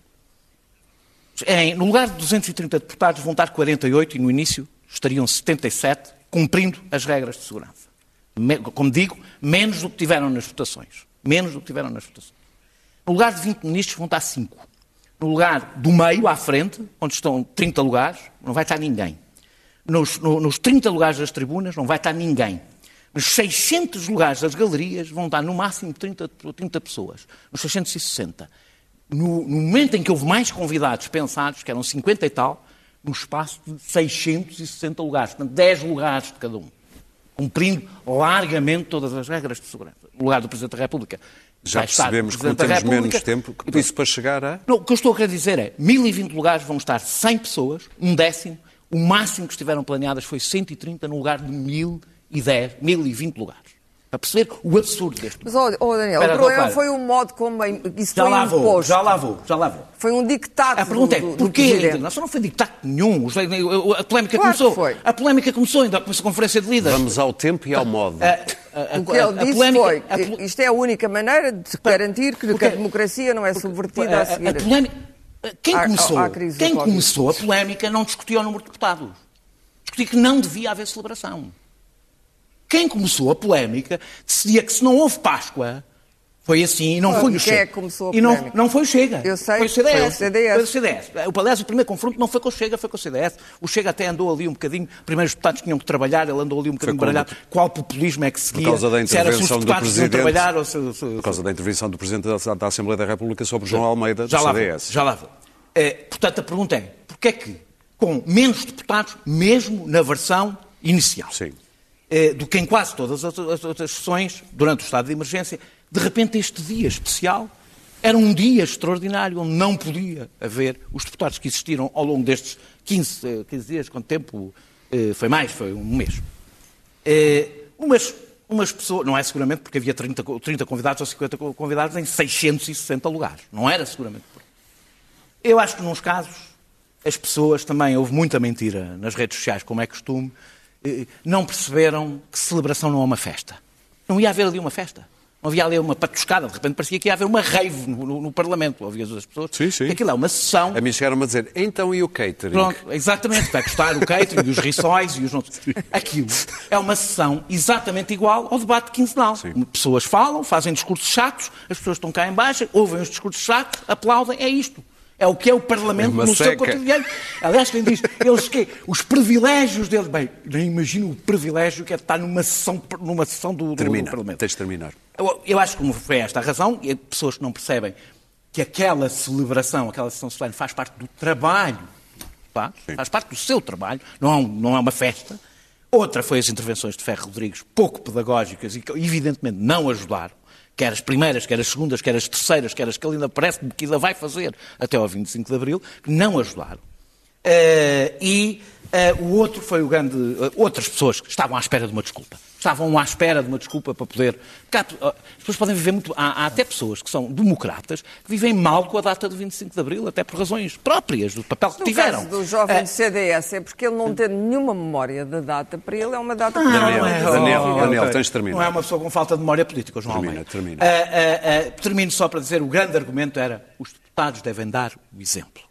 Em, no lugar de 230 deputados vão estar 48 e no início estariam 77, cumprindo as regras de segurança. Como digo, menos do que tiveram nas votações. Menos do que tiveram nas votações. No lugar de 20 ministros vão estar 5. No lugar do meio, à frente, onde estão 30 lugares, não vai estar ninguém. Nos, no- nos 30 lugares das tribunas não vai estar ninguém. Nos 600 lugares das galerias vão estar no máximo 30, 30 pessoas. Nos 660. No, no momento em que houve mais convidados pensados, que eram 50 e tal, no espaço de 660 lugares. Portanto, 10 lugares de cada um. Cumprindo largamente todas as regras de segurança. No lugar do Presidente da República. Já o percebemos que não temos menos tempo que isso para chegar a. Não, o que eu estou a querer dizer é, 1020 lugares vão estar 100 pessoas, um décimo, o máximo que estiveram planeadas foi 130 no lugar de 1010, 1020 lugares. Para perceber o absurdo deste. Mas, ó oh, Daniel, Espera, o problema foi o modo como isso Já foi lá vou, imposto. já lá vou, já lá vou. Foi um dictado A pergunta é, do, do, do porquê a presidente. internacional? Não foi dictado nenhum. A polémica Claro que começou. foi. A polémica começou ainda com essa conferência de líderes. Vamos ao tempo e ao modo. A- a- a- O que ele a disse polémica- foi a que isto é a única maneira de garantir que, que Porque- a democracia não é subvertida a, a, seguir. a polémica. Quem começou, à quem começou a polémica não discutiu o número de deputados. Discutiu que não devia haver celebração. Quem começou a polémica decidia que se não houve Páscoa, foi assim e não foi e o quem Chega. é que começou a e não, não foi o Chega. Eu sei, foi o CDS. foi o CDS. Foi o CDS. O- Aliás, o primeiro confronto não foi com o Chega, foi com o CDS. O Chega até andou ali um bocadinho, primeiros deputados tinham que trabalhar, ele andou ali um bocadinho Foi baralhado. Qual populismo é que seguia? causa da se era se os intervenção do Presidente. trabalhar ou se- se- Por causa da intervenção do Presidente da, da Assembleia da República sobre João Almeida, do já lá CDS. Vou, já lá vou. Eh, portanto, a pergunta é, porquê é que, com menos deputados, mesmo na versão inicial, Sim. eh, do que em quase todas as, as outras sessões, durante o estado de emergência, de repente este dia especial era um dia extraordinário, onde não podia haver os deputados que existiram ao longo destes 15, eh, 15 dias, quanto tempo eh, foi mais, foi um mês. Eh, umas, umas pessoas, não é seguramente porque havia 30, co- 30 convidados ou 50 co- convidados em 660 lugares. Não era seguramente. Eu acho que, nos casos, as pessoas também, houve muita mentira nas redes sociais, como é costume, eh, não perceberam que celebração não é uma festa. Não ia haver ali uma festa. Não havia ali uma patuscada, de repente parecia que ia haver uma rave no, no- no Parlamento. Havia as pessoas. Sim, sim. Aquilo é uma sessão. A mim chegaram-me a dizer, então e o catering? Pronto, exatamente. Vai custar o catering, e os rissóis e os... não- Aquilo é uma sessão exatamente igual ao debate quinzenal. Pessoas falam, fazem discursos chatos, as pessoas estão cá em baixo, ouvem os discursos chatos, aplaudem, é isto. É o que é o Parlamento É no seu seca. cotidiano. Aliás, quem diz, eles que os privilégios deles, bem, nem imagino o privilégio que é estar numa sessão, numa sessão do, do- do Termina, Parlamento. tens de terminar. Eu, eu acho que foi esta a razão, e pessoas que não percebem que aquela celebração, aquela sessão solene faz parte do trabalho, pá, faz parte do seu trabalho, não não é uma festa. Outra foi as intervenções de Ferro Rodrigues, pouco pedagógicas e que evidentemente não ajudaram, quer as primeiras, quer as segundas, quer as terceiras, quer as que ainda parece que ainda vai fazer até ao 25 de Abril, que não ajudaram. Eh, e eh, o outro foi o grande. eh, outras pessoas que estavam à espera de uma desculpa. Estavam à espera de uma desculpa para poder. há- As pessoas podem viver muito. Há, há até pessoas que são democratas que vivem mal com a data do 25 de Abril, até por razões próprias do papel que No tiveram. caso do jovem Eh, do CDS, é porque ele não tem nenhuma memória da data. Para ele é uma data Daniel, completamente Daniel. Daniel, tens de terminar. Não é uma pessoa com falta de memória política, João Termina, Almeida. termina. Ah, ah, ah, termino só para dizer, o grande argumento era os deputados devem dar o exemplo.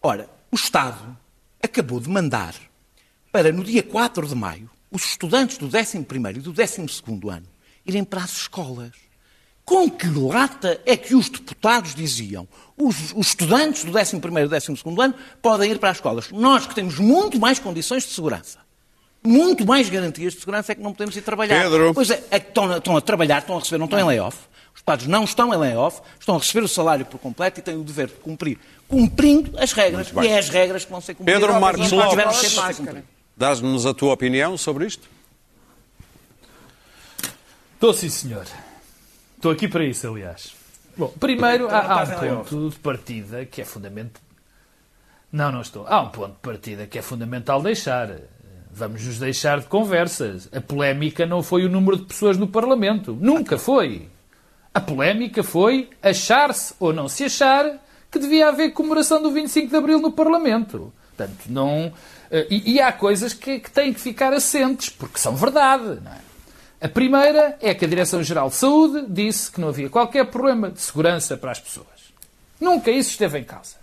Ora, o Estado acabou de mandar para, no dia 4 de maio, os estudantes do 11º e do 12º ano irem para as escolas. Com que lata é que os deputados diziam os, os estudantes do 11º e do 12º ano podem ir para as escolas? Nós que temos muito mais condições de segurança, muito mais garantias de segurança é que não podemos ir trabalhar. Pedro. Pois é, é que estão, a- estão a trabalhar, estão a receber, não estão em layoff. Os deputados não estão em layoff, estão a receber o salário por completo e têm o dever de cumprir, cumprindo as regras. E é as regras que vão ser cumpridas. Pedro Marcos Lopes. Dás-nos a tua opinião sobre isto? Estou sim, senhor. Estou aqui para isso, aliás. Bom, primeiro há, há um ponto de partida que é fundamental. Não, não estou. Há um ponto de partida que é fundamental deixar. Vamos nos deixar de conversas. A polémica não foi o número de pessoas no Parlamento. Nunca foi. A polémica foi achar-se ou não se achar que devia haver comemoração do 25 de Abril no Parlamento. Portanto, não. eh, E, e há coisas que, que têm que ficar assentes, porque são verdade. É? A primeira é que a Direção-Geral de Saúde disse que não havia qualquer problema de segurança para as pessoas. Nunca isso esteve em causa.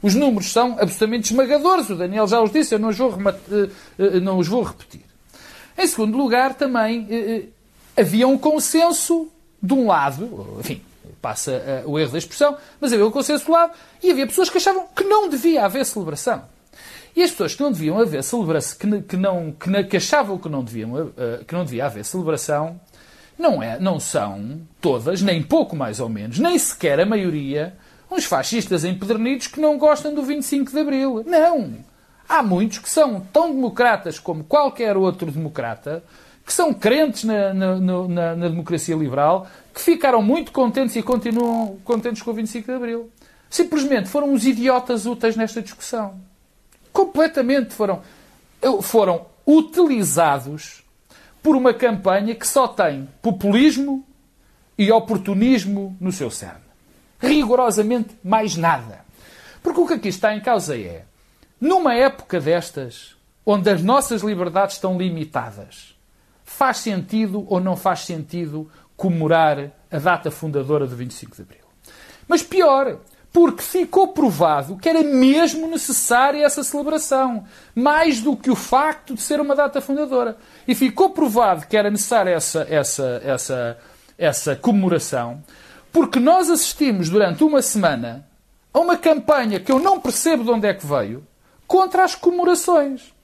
Os números são absolutamente esmagadores, o Daniel já os disse, eu não os vou, eh, eh, não os vou repetir. Em segundo lugar, também havia um consenso de um lado, enfim, passa eh, o erro da expressão, mas havia um consenso do lado e havia pessoas que achavam que não devia haver celebração. E as pessoas que não deviam haver celebração, que, que não, que, que achavam que não, deviam, eh, que não devia haver celebração, não, é, não são todas, nem pouco mais ou menos, nem sequer a maioria, uns fascistas empedernidos que não gostam do 25 de Abril. Não! Há muitos que são tão democratas como qualquer outro democrata, que são crentes na, na- na- na democracia liberal, que ficaram muito contentes e continuam contentes com o 25 de Abril. Simplesmente foram os idiotas úteis nesta discussão completamente foram, foram utilizados por uma campanha que só tem populismo e oportunismo no seu cerne. Rigorosamente mais nada. Porque o que aqui está em causa é, numa época destas, onde as nossas liberdades estão limitadas, faz sentido ou não faz sentido comemorar a data fundadora do 25 de Abril? Mas pior, porque ficou provado que era mesmo necessária essa celebração, mais do que o facto de ser uma data fundadora. E ficou provado que era necessária essa, essa, essa, essa comemoração, porque nós assistimos durante uma semana a uma campanha que eu não percebo de onde é que veio, contra as comemorações.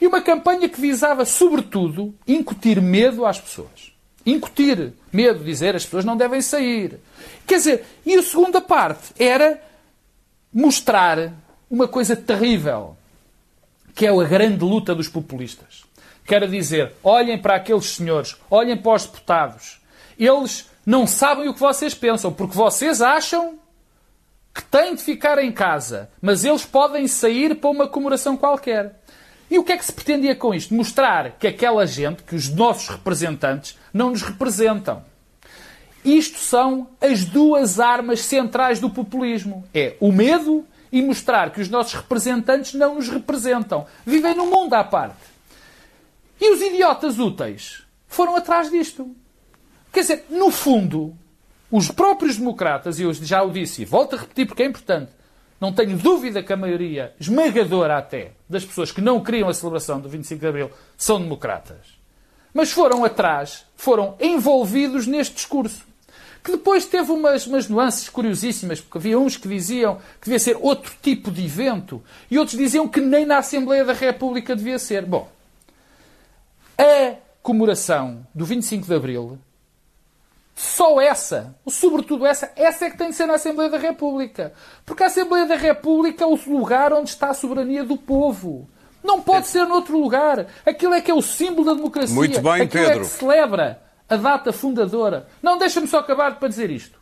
E uma campanha que visava, sobretudo, incutir medo às pessoas. Incutir medo, dizer as pessoas não devem sair. Quer dizer, e a segunda parte era mostrar uma coisa terrível, que é a grande luta dos populistas. Quer dizer, olhem para aqueles senhores, olhem para os deputados. Eles não sabem o que vocês pensam, porque vocês acham que têm de ficar em casa, mas eles podem sair para uma comemoração qualquer. E o que é que se pretendia com isto? Mostrar que aquela gente, que os nossos representantes, não nos representam. Isto são as duas armas centrais do populismo. É o medo e mostrar que os nossos representantes não nos representam. Vivem num mundo à parte. E os idiotas úteis foram atrás disto. Quer dizer, no fundo, os próprios democratas, e eu já o disse e volto a repetir porque é importante, não tenho dúvida que a maioria, esmagadora até, das pessoas que não queriam a celebração do 25 de Abril são democratas. Mas foram atrás, foram envolvidos neste discurso. Que depois teve umas, umas nuances curiosíssimas, porque havia uns que diziam que devia ser outro tipo de evento e outros diziam que nem na Assembleia da República devia ser. Bom, a comemoração do 25 de Abril só essa, sobretudo essa, essa é que tem de ser na Assembleia da República. Porque a Assembleia da República é o lugar onde está a soberania do povo. Não pode ser noutro lugar. Aquilo é que é o símbolo da democracia. Muito bem, Aquilo Pedro. é que celebra a data fundadora. Não, deixa-me só acabar para dizer isto.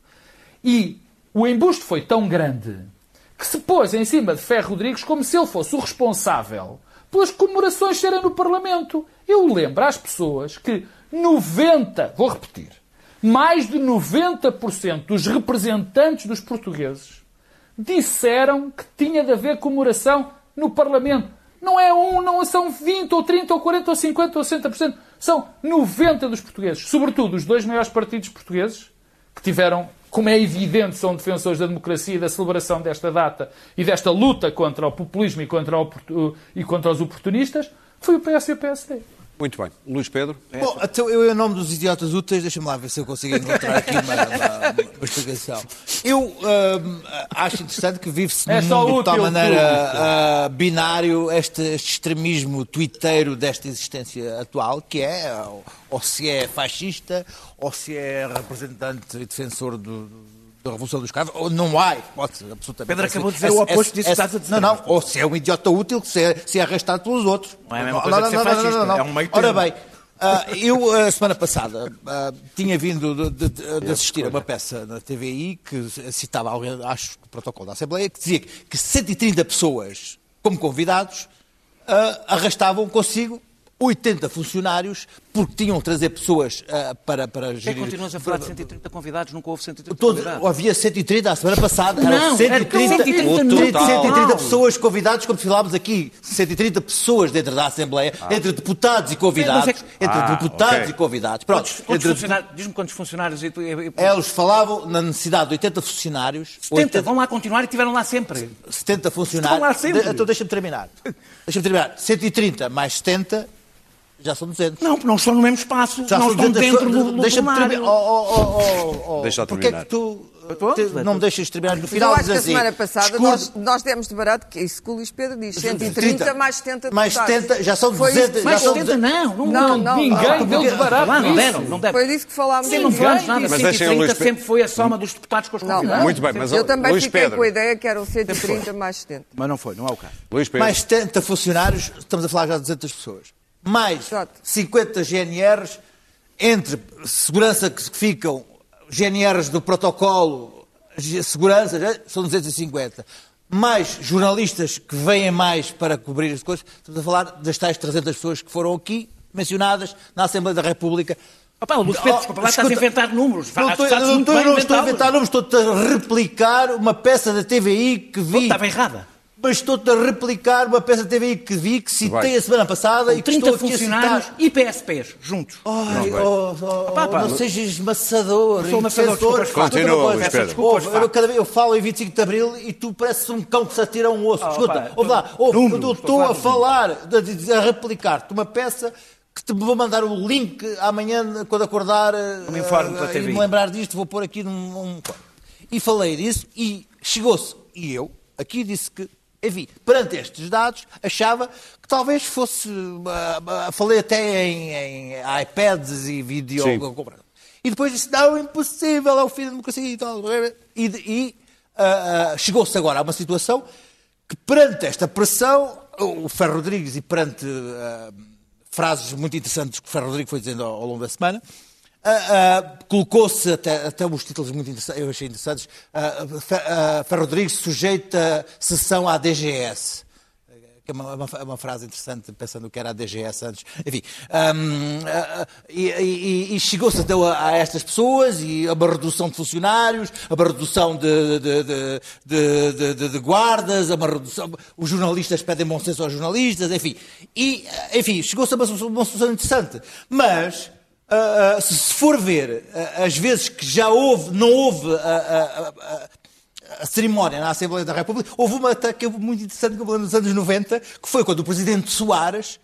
E o embuste foi tão grande que se pôs em cima de Ferro Rodrigues como se ele fosse o responsável pelas comemorações serem no Parlamento. Eu lembro às pessoas que 90, vou repetir, mais de 90% dos representantes dos portugueses disseram que tinha de haver comemoração no Parlamento. Não é um, não são 20 ou 30 ou 40 ou 50 ou 60%. São 90 dos portugueses. Sobretudo os dois maiores partidos portugueses, que tiveram, como é evidente, são defensores da democracia e da celebração desta data e desta luta contra o populismo e contra, o, e contra os oportunistas, foi o PS e o PSD. Muito bem. Luís Pedro? Bom, então eu, em nome dos idiotas úteis, deixa-me lá ver se eu consigo encontrar aqui uma, uma, uma explicação. Eu hum, acho interessante que vive-se É de tal maneira ah, binário este, este extremismo twitteiro desta existência atual, que é ou, ou se é fascista, ou se é representante e defensor do, do- da Revolução dos Cravos, ou não há hipótese absolutamente. Pedro acabou de dizer o oposto disso que estás a dizer. Não, não, ou se é um idiota útil que se é, se é arrastado pelos outros. Não é a mesma coisa que ser fascista, é um meio Ora bem, ah, eu, a semana passada, ah, tinha vindo de, de- de assistir a uma peça na TVI que citava alguém, acho que o protocolo da Assembleia, que dizia que 130 pessoas, como convidados, ah, arrastavam consigo 80 funcionários porque tinham de trazer pessoas ah, para, para Porquê gerir. continuas a falar de 130 convidados? Nunca houve 130 Todos, convidados. havia 130 a semana passada, eram Não, 130, era 130 no 130 total. pessoas convidados, como falámos aqui, 130 pessoas dentro da Assembleia, entre deputados e convidados, é que- entre Ah, deputados ok. e convidados. Pronto, Quantos, quantos entre- funcionários, diz-me quantos funcionários. e- e- e- eles falavam na necessidade de 80 funcionários, 70, vão lá continuar e estiveram lá sempre. 70 funcionários. Estão lá sempre. De- então deixa-me terminar. Deixa-me terminar. 130 mais 70 já são 200. Não, não estão no mesmo espaço, Já não são estão 200 dentro do, do Deixa-me terminar. Oh, oh, oh, oh, oh. Deixa-o Porquê é que tu não me deixas terminar no final? eu acho diz que a assim, semana passada nós, nós demos de barato que é isso que o Luís Pedro diz. 130 mais 70 Mais deputados. 70, já são Foi 200, isso- Mais já são 70 não, não, Não, não, não, Ninguém não. deu de barato Lá não deram, não deram. Foi disso que falámos. Sim, não dia. nada. Mas deixem o 130 Luís Pedro- sempre foi a soma dos deputados com os Não, convidados. Muito bem, mas Eu também Luís fiquei Pedro. com a ideia que eram 130 mais 70. Mas não foi, não é o caso. Luís Pedro. mais 70 funcionários, estamos a falar já de 200 pessoas. Mais Exato. 50 GNRs, entre segurança que ficam, GNRs do protocolo, segurança, já são 250. Mais jornalistas que vêm mais para cobrir as coisas. Estamos a falar das tais 300 pessoas que foram aqui, mencionadas na Assembleia da República. Opa, Luís Pedro, desculpa, lá estás a inventar números. Não estou, não estou- não estou a inventar números, estou-te a replicar uma peça da TVI que vi. Estava errada. Mas estou-te a replicar uma peça da TVI que vi, que citei Vai. a semana passada e que 30 estou aqui a funcionários citar. e PSPs juntos. Ai, oh, oh, pá, não mas- sejas maçador, Sou maçador, Continua, Luís Pedro. Desculpa, ouve, eu, cada vez, eu falo em 25 de Abril e tu pareces um cão que se atira a um osso. Ah, Escuta, ouve lá, ouve, números, eu estou a falar, a, a replicar-te uma peça que te vou mandar o link amanhã quando acordar me informe pela eh, TV. e me lembrar disto, vou pôr aqui num... Um... E falei disso e chegou-se, e eu aqui disse que enfim, perante estes dados, achava que talvez fosse. falei até em, em iPads e vídeo. E depois disse: não, impossível, é o fim da democracia e tal. E, e, ah, chegou-se agora a uma situação que, perante esta pressão, o Ferro Rodrigues e perante ah, frases muito interessantes que o Ferro Rodrigues foi dizendo ao, ao longo da semana. Ah, ah, colocou-se até, até os títulos muito interessantes, eu achei interessantes. Ferro Rodrigues sujeita sessão à DGS que é uma, uma, uma frase interessante, pensando que era a DGS antes. Enfim, ah, e, e- e chegou-se até a, a estas pessoas e a uma redução de funcionários, a uma redução de, de, de, de- guardas, a uma redução. Os jornalistas pedem bom senso aos jornalistas, enfim. E, enfim, chegou-se a uma, uma solução interessante. Mas. Ah, ah, se for ver ah, as vezes que já houve, não houve ah, ah, ah, ah, a cerimónia na Assembleia da República, houve uma até que é muito interessante que eu nos anos 90, que foi quando o presidente Soares,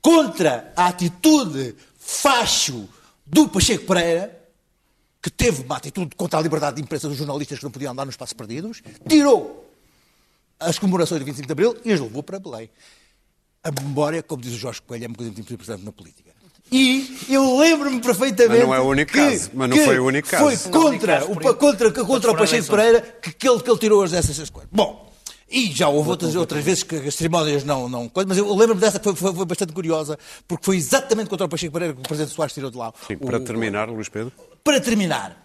contra a atitude facho do Pacheco Pereira, que teve uma atitude contra a liberdade de imprensa dos jornalistas que não podiam andar nos espaços perdidos, tirou as comemorações do 25 de Abril e as levou para Belém. A memória, como diz o Jorge Coelho, é uma coisa muito importante na política. E eu lembro-me perfeitamente. Mas não é o único que- caso. Mas não que foi o único caso. Foi Não, contra, o, isso. contra, contra o Pacheco. Pereira que, que, ele, que ele tirou as dessas coisas. Bom, e já houve outras, outras vezes que as cerimónias não. não mas eu lembro-me dessa que foi, foi- foi bastante curiosa, porque foi exatamente contra o Pacheco Pereira que o presidente Soares tirou de lá. Sim, o- para terminar, Luís Pedro. para terminar,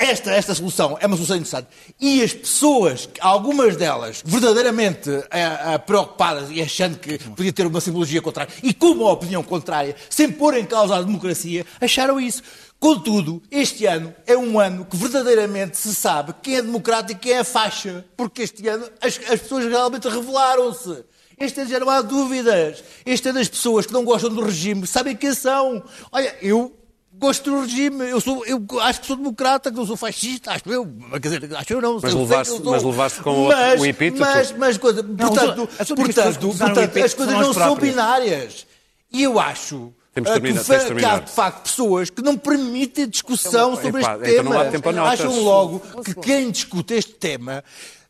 esta, esta solução é uma solução interessante. E as pessoas, algumas delas, verdadeiramente ah, ah, preocupadas e achando que podia ter uma simbologia contrária e com uma opinião contrária, sem pôr em causa a democracia, acharam isso. Contudo, este ano é um ano que verdadeiramente se sabe quem é democrático e quem é faixa. Porque este ano as, as pessoas realmente revelaram-se. Este ano já não há dúvidas. Este ano as pessoas que não gostam do regime sabem quem são. Olha, eu gosto do regime, eu, sou, eu acho que sou democrata, que não sou fascista, acho eu, quer dizer, acho eu não. Mas levaste com o- mas, o epíteto? Mas, mas, coisa, portanto, as portanto, portanto as coisas não são binárias. E eu acho Temos de ah, terminar, que, tens que há terminar. de facto pessoas que não permitem discussão sobre Epá, este então não tema. há tempo a notas. Acham logo que quem discute este tema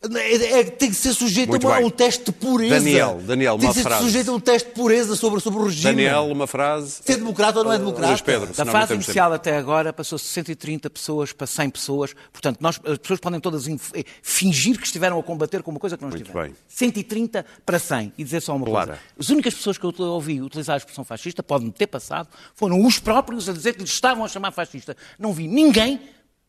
é- é- tem que ser sujeito a, um teste de pureza. Daniel, Daniel, tem uma que ser frase. sujeito a um teste de pureza sobre, sobre o regime. Daniel, uma frase. Ser democrata ou não é democrata? Luís Pedro, Da fase inicial até agora passou-se de 130 pessoas para 100 pessoas. Portanto, nós, as pessoas podem todas eh, fingir que estiveram a combater com uma coisa que não Muito estiveram. bem. 130 para 100. E dizer só uma Clara. coisa. As únicas pessoas que eu ouvi utilizar a expressão fascista, pode-me ter passado, foram os próprios a dizer que lhes estavam a chamar fascista. Não vi ninguém,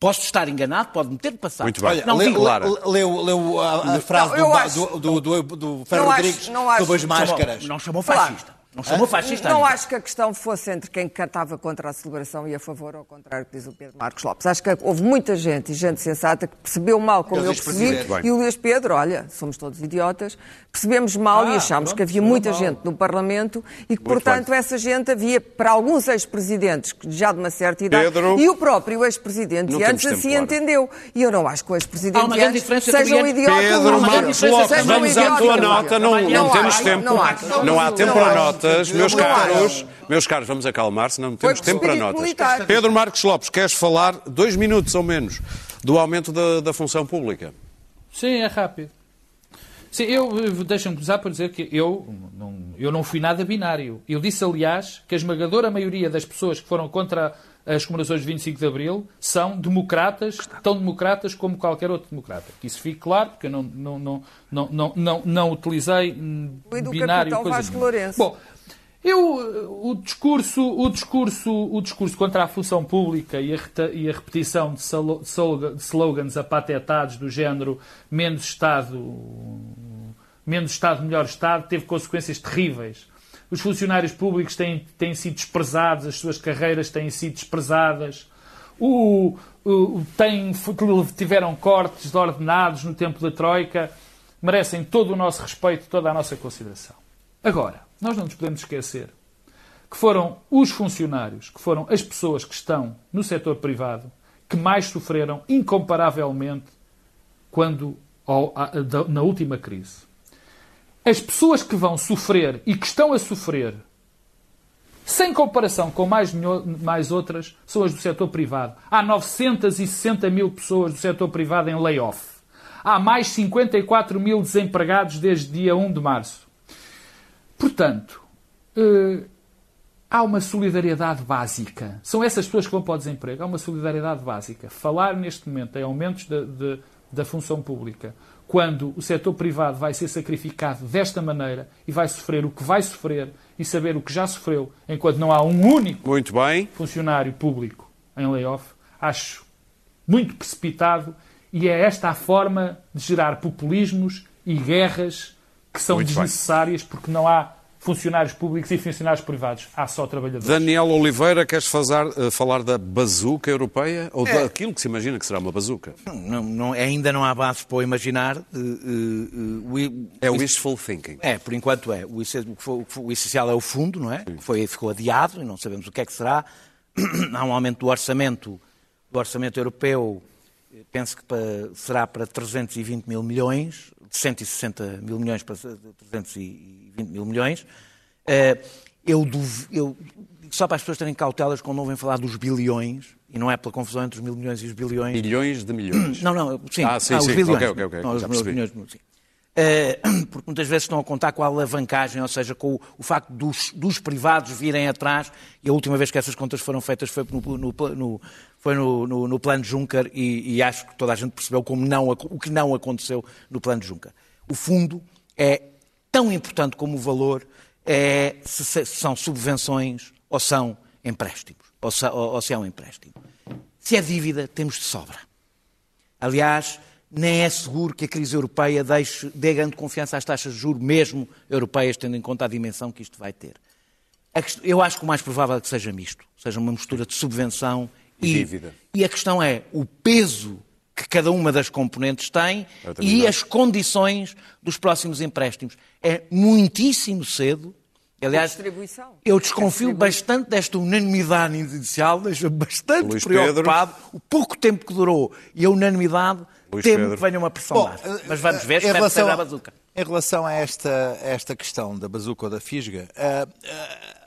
posso estar enganado, pode-me ter passado. Muito bem. Olha, não leu, leu- leu, leu a, a frase Não, do, acho- do, do, do, do Ferro Não acho- Rodrigues não acho- sobre as Chamou- máscaras. Não chamou Claro. Não chamou fascista. Não acho que a questão fosse entre quem cantava contra a celebração e a favor, ao contrário do que diz o Pedro Marcos Lopes. Acho que houve muita gente e gente sensata que percebeu mal como eu percebi. E o Luís Pedro, olha, somos todos idiotas, percebemos mal Ah, e achámos pronto, que havia muita mal. gente no Parlamento e que, portanto, bem. essa gente havia, para alguns ex-presidentes que já de uma certa idade, Pedro. e o próprio ex-presidente antes assim Clara. entendeu. E eu não acho que o ex-presidente antes sejam idiotas. Pedro Marcos Lopes, vamos à tua nota, não, não temos tempo. não há tempo para acho. Notas, meus caros. Meus caros, vamos acalmar-se, não temos Foi tempo para notas. militar. Pedro Marcos Lopes, queres falar dois minutos ou menos do aumento da, da função pública? Sim, é rápido. Sim, eu eu- deixa-me começar por dizer que eu não, eu não fui nada binário. Eu disse, aliás, que a esmagadora maioria das pessoas que foram contra as comemorações de 25 de Abril são democratas, tão democratas como qualquer outro democrata. Que isso fique claro, porque eu não, não, não, não, não, não, não utilizei hum, E do binário. capitão coisa Vasco nenhuma. Lourenço. Bom, eu, o discurso, o discurso, o discurso contra a função pública e a, e a repetição de, de slogan- de slogans apatetados do género menos Estado, menos Estado, melhor Estado, teve consequências terríveis. Os funcionários públicos têm, têm sido desprezados, as suas carreiras têm sido desprezadas, o, o, tiveram cortes de ordenados no tempo da Troika, merecem todo o nosso respeito, toda a nossa consideração. Agora, nós não nos podemos esquecer que foram os funcionários, que foram as pessoas que estão no setor privado, que mais sofreram incomparavelmente quando na última crise. As pessoas que vão sofrer e que estão a sofrer, sem comparação com mais, mais outras, são as do setor privado. Há 960 mil pessoas do setor privado em layoff. Há mais 54 mil desempregados desde dia 1 de março. Portanto, eh, há uma solidariedade básica. São essas pessoas que vão para o desemprego. Há uma solidariedade básica. Falar neste momento em aumentos de, de, da função pública, quando o setor privado vai ser sacrificado desta maneira e vai sofrer o que vai sofrer e saber o que já sofreu, enquanto não há um único muito bem. funcionário público em layoff, acho muito precipitado e é esta a forma de gerar populismos e guerras que são muito desnecessárias bem. porque não há funcionários públicos e funcionários privados. Há só trabalhadores. Daniel Oliveira, queres fazer, uh, falar da bazuca europeia? Ou é. daquilo que se imagina que será uma bazuca? Não, não, ainda não há base para imaginar. Uh, uh, é o wishful thinking. É, por enquanto é. O, o, o essencial é o fundo, não é? Foi, ficou adiado e não sabemos o que é que será. há um aumento do orçamento, do orçamento europeu, penso que para, será para 320 mil milhões, de 160 mil milhões para 320 mil milhões. Eh, eu, eu, só para as pessoas terem cautelas quando ouvem falar dos bilhões, e não é pela confusão entre os mil milhões e os bilhões. Bilhões de milhões. Não, não, sim. Ah, sim, ah, os sim. bilhões. Ok, ok, ok. Não, os milhões, sim. Uh, porque muitas vezes estão a contar com a alavancagem, ou seja, com o, o facto dos, dos, privados virem atrás, e a última vez que essas contas foram feitas foi no, no, no, foi no, no plano Juncker, e, e, acho que toda a gente percebeu como não, o que não aconteceu no plano Juncker. O fundo é tão importante como o valor, é, se, se são subvenções ou são empréstimos, ou se, ou, ou se é um empréstimo. Se é dívida, temos de sobra. Aliás, nem é seguro que a crise europeia deixe, dê grande confiança às taxas de juros, mesmo europeias, tendo em conta a dimensão que isto vai ter. Eu acho que o mais provável é que seja misto, seja uma mistura de subvenção e, dívida. E a questão é o peso que cada uma das componentes tem e as condições dos próximos empréstimos. É muitíssimo cedo. Aliás, eu desconfio bastante desta unanimidade inicial, deixa-me bastante Luís preocupado. Pedro. O pouco tempo que durou e a unanimidade, Luís temo Pedro. que venha uma pressão Bom, Mas vamos ver, espero relação, que seja a bazuca. Em relação a esta, a esta questão da bazuca ou da fisga, uh, uh,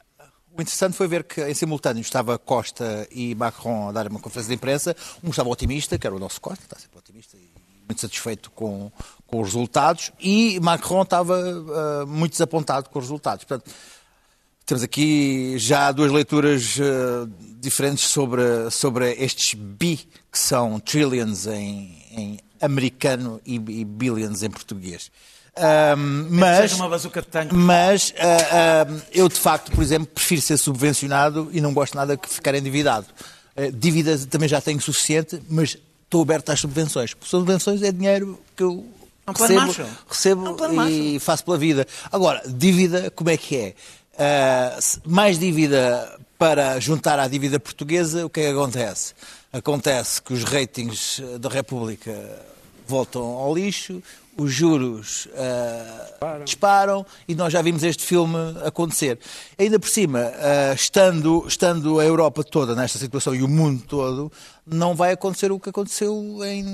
o interessante foi ver que, em simultâneo, estava Costa e Macron a dar uma conferência de imprensa. Um estava otimista, que era o nosso Costa, está sempre otimista e muito satisfeito com, com os resultados, e Macron estava uh, muito desapontado com os resultados. Portanto, temos aqui já duas leituras uh, diferentes sobre, sobre estes bi, que são trillions em, em americano e, e billions em português. Um, mas, mas uh, uh, eu, de facto, por exemplo, prefiro ser subvencionado e não gosto nada de ficar endividado. Uh, dívida também já tenho suficiente, mas estou aberto às subvenções. Porque subvenções é dinheiro que eu é recebo, recebo é e faço pela vida. Agora, dívida, como é que é? Uh, mais dívida para juntar à dívida portuguesa, o que é que acontece? Acontece que os ratings da República voltam ao lixo, os juros uh, disparam e nós já vimos este filme acontecer. Ainda por cima, uh, estando, estando a Europa toda nesta situação e o mundo todo, não vai acontecer o que aconteceu em,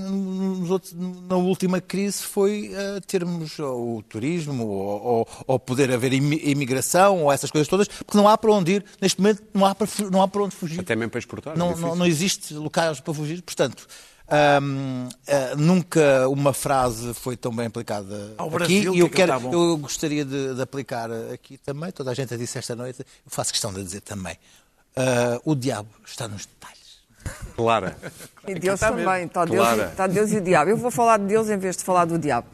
outros, na última crise, foi uh, termos o turismo ou, ou, ou, poder haver imigração ou essas coisas todas, porque não há para onde ir, neste momento não há para, não há para onde fugir. Até mesmo para exportar. Não, é não, não existe locais para fugir, portanto... Um, uh, ah, nunca uma frase foi tão bem aplicada Ao aqui Brasil, e eu, que quero, tá eu gostaria de, de, aplicar aqui também. Toda a gente a disse esta noite, eu faço questão de dizer também. Uh, o diabo está nos detalhes. Clara. E Deus também. Está Deus, está Deus e o diabo. Eu vou falar de Deus em vez de falar do diabo.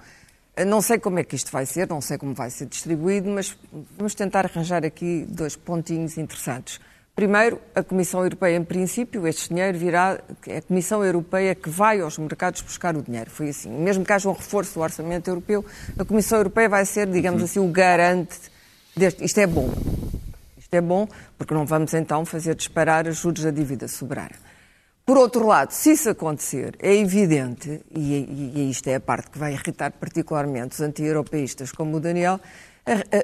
Não sei como é que isto vai ser, não sei como vai ser distribuído, mas vamos tentar arranjar aqui dois pontinhos interessantes. Primeiro, a Comissão Europeia, em princípio, este dinheiro virá, é a Comissão Europeia que vai aos mercados buscar o dinheiro. Foi assim. Mesmo que haja um reforço do orçamento europeu, a Comissão Europeia vai ser, digamos assim, o garante deste- isto é bom. Isto é bom porque não vamos então fazer disparar os juros da dívida soberana. Por outro lado, se isso acontecer, é evidente, e, e- e isto é a parte que vai irritar particularmente os anti-europeístas como o Daniel,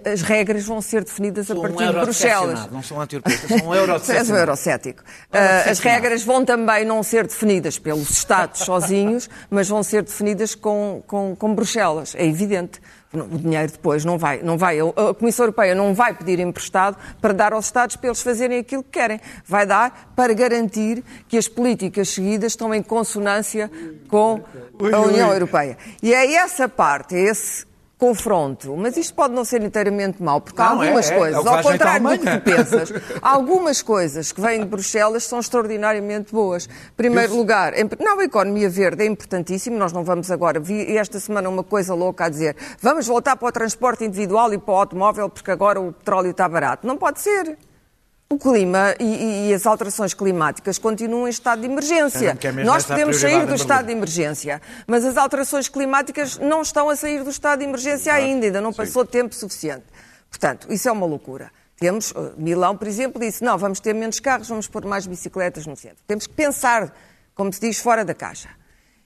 as regras vão ser definidas a Sou um partir de Bruxelas. Não sou um anti-europeísta, sou um és um eurocético. Ah, as regras vão também não ser definidas pelos Estados sozinhos, mas vão ser definidas com, com, com Bruxelas. É evidente. O dinheiro depois não vai, não vai. A Comissão Europeia não vai pedir emprestado para dar aos Estados para eles fazerem aquilo que querem. Vai dar para garantir que as políticas seguidas estão em consonância com a União Europeia. E é essa parte, é esse confronto. Mas isto pode não ser inteiramente mau, porque há Não, é, algumas é, é coisas, que ao contrário do que tu pensas, algumas coisas que vêm de Bruxelas são extraordinariamente boas. Em primeiro lugar, em- não, a economia verde é importantíssimo, nós não vamos agora, vi esta semana uma coisa louca a dizer, vamos voltar para o transporte individual e para o automóvel porque agora o petróleo está barato. Não pode ser. O clima e, e- as alterações climáticas continuam em estado de emergência. Nós podemos sair do estado de emergência, mas as alterações climáticas não estão a sair do estado de emergência ainda, ainda não passou tempo suficiente. Portanto, isso é uma loucura. Temos, eh, Milão, por exemplo, disse, não, vamos ter menos carros, vamos pôr mais bicicletas no centro. Temos que pensar, como se diz, fora da caixa.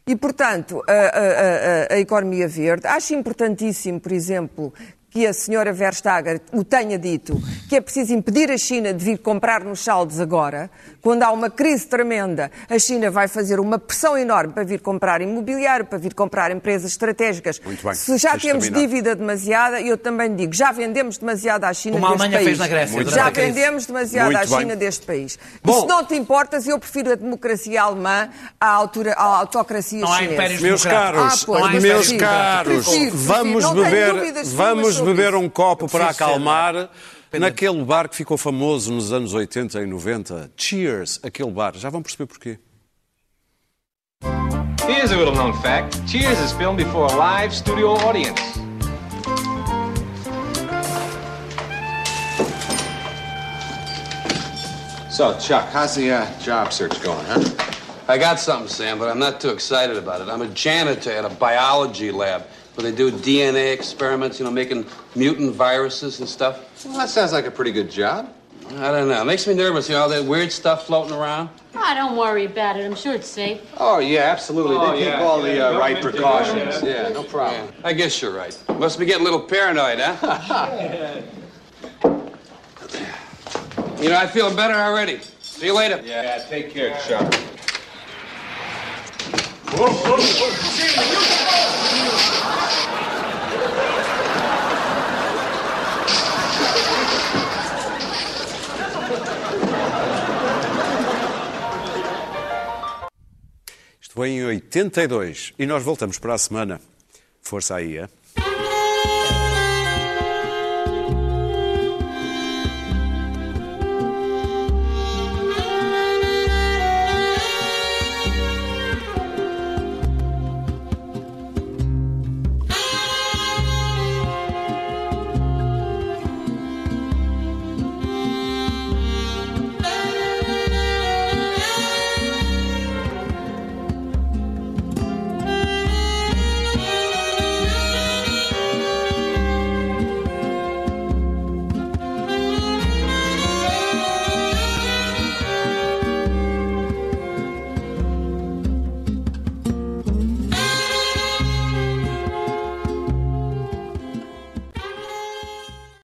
E, portanto, a, a- a- a economia verde, acho importantíssimo, por exemplo, que a senhora Verstager o tenha dito, que é preciso impedir a China de vir comprar nos saldos agora, quando há uma crise tremenda, a China vai fazer uma pressão enorme para vir comprar imobiliário, para vir comprar empresas estratégicas. Muito bem. Se já Deixa temos terminar. dívida demasiada, eu também digo, já vendemos demasiado à China Como a deste Alemanha país. fez na Grécia Muito já a vendemos demasiado Muito à bem. China deste país. Bom. e se não te importas, eu prefiro a democracia alemã à, altura, à autocracia Não há chinesa. impérios Meus caros, Ah, pois, meus prefiro, caros, prefiro, prefiro. vamos beber, vamos beber um copo para ser, acalmar naquele bar que ficou famoso nos anos 80 e 90. Cheers, aquele bar. Já vão perceber porquê. Here's a little known fact Cheers is filmed before a live studio audience. So, Chuck, how's the uh, job search going, huh? I got something, Sam, but I'm not too excited about it. I'm a janitor at a biology lab where they do DNA experiments, you know, making mutant viruses and stuff. Well, that sounds like a pretty good job. I don't know. It makes me nervous, you know, all that weird stuff floating around. Oh, don't worry about it. I'm sure it's safe. Oh, yeah, absolutely. Oh, they take yeah, all yeah, the uh, right precautions. Yeah, no problem. I guess you're right. Must be getting a little paranoid, huh? you know, I feel better already. See you later. Yeah, take care, Chuck. Isto foi em 82 e nós voltamos para a semana. Força aí, é?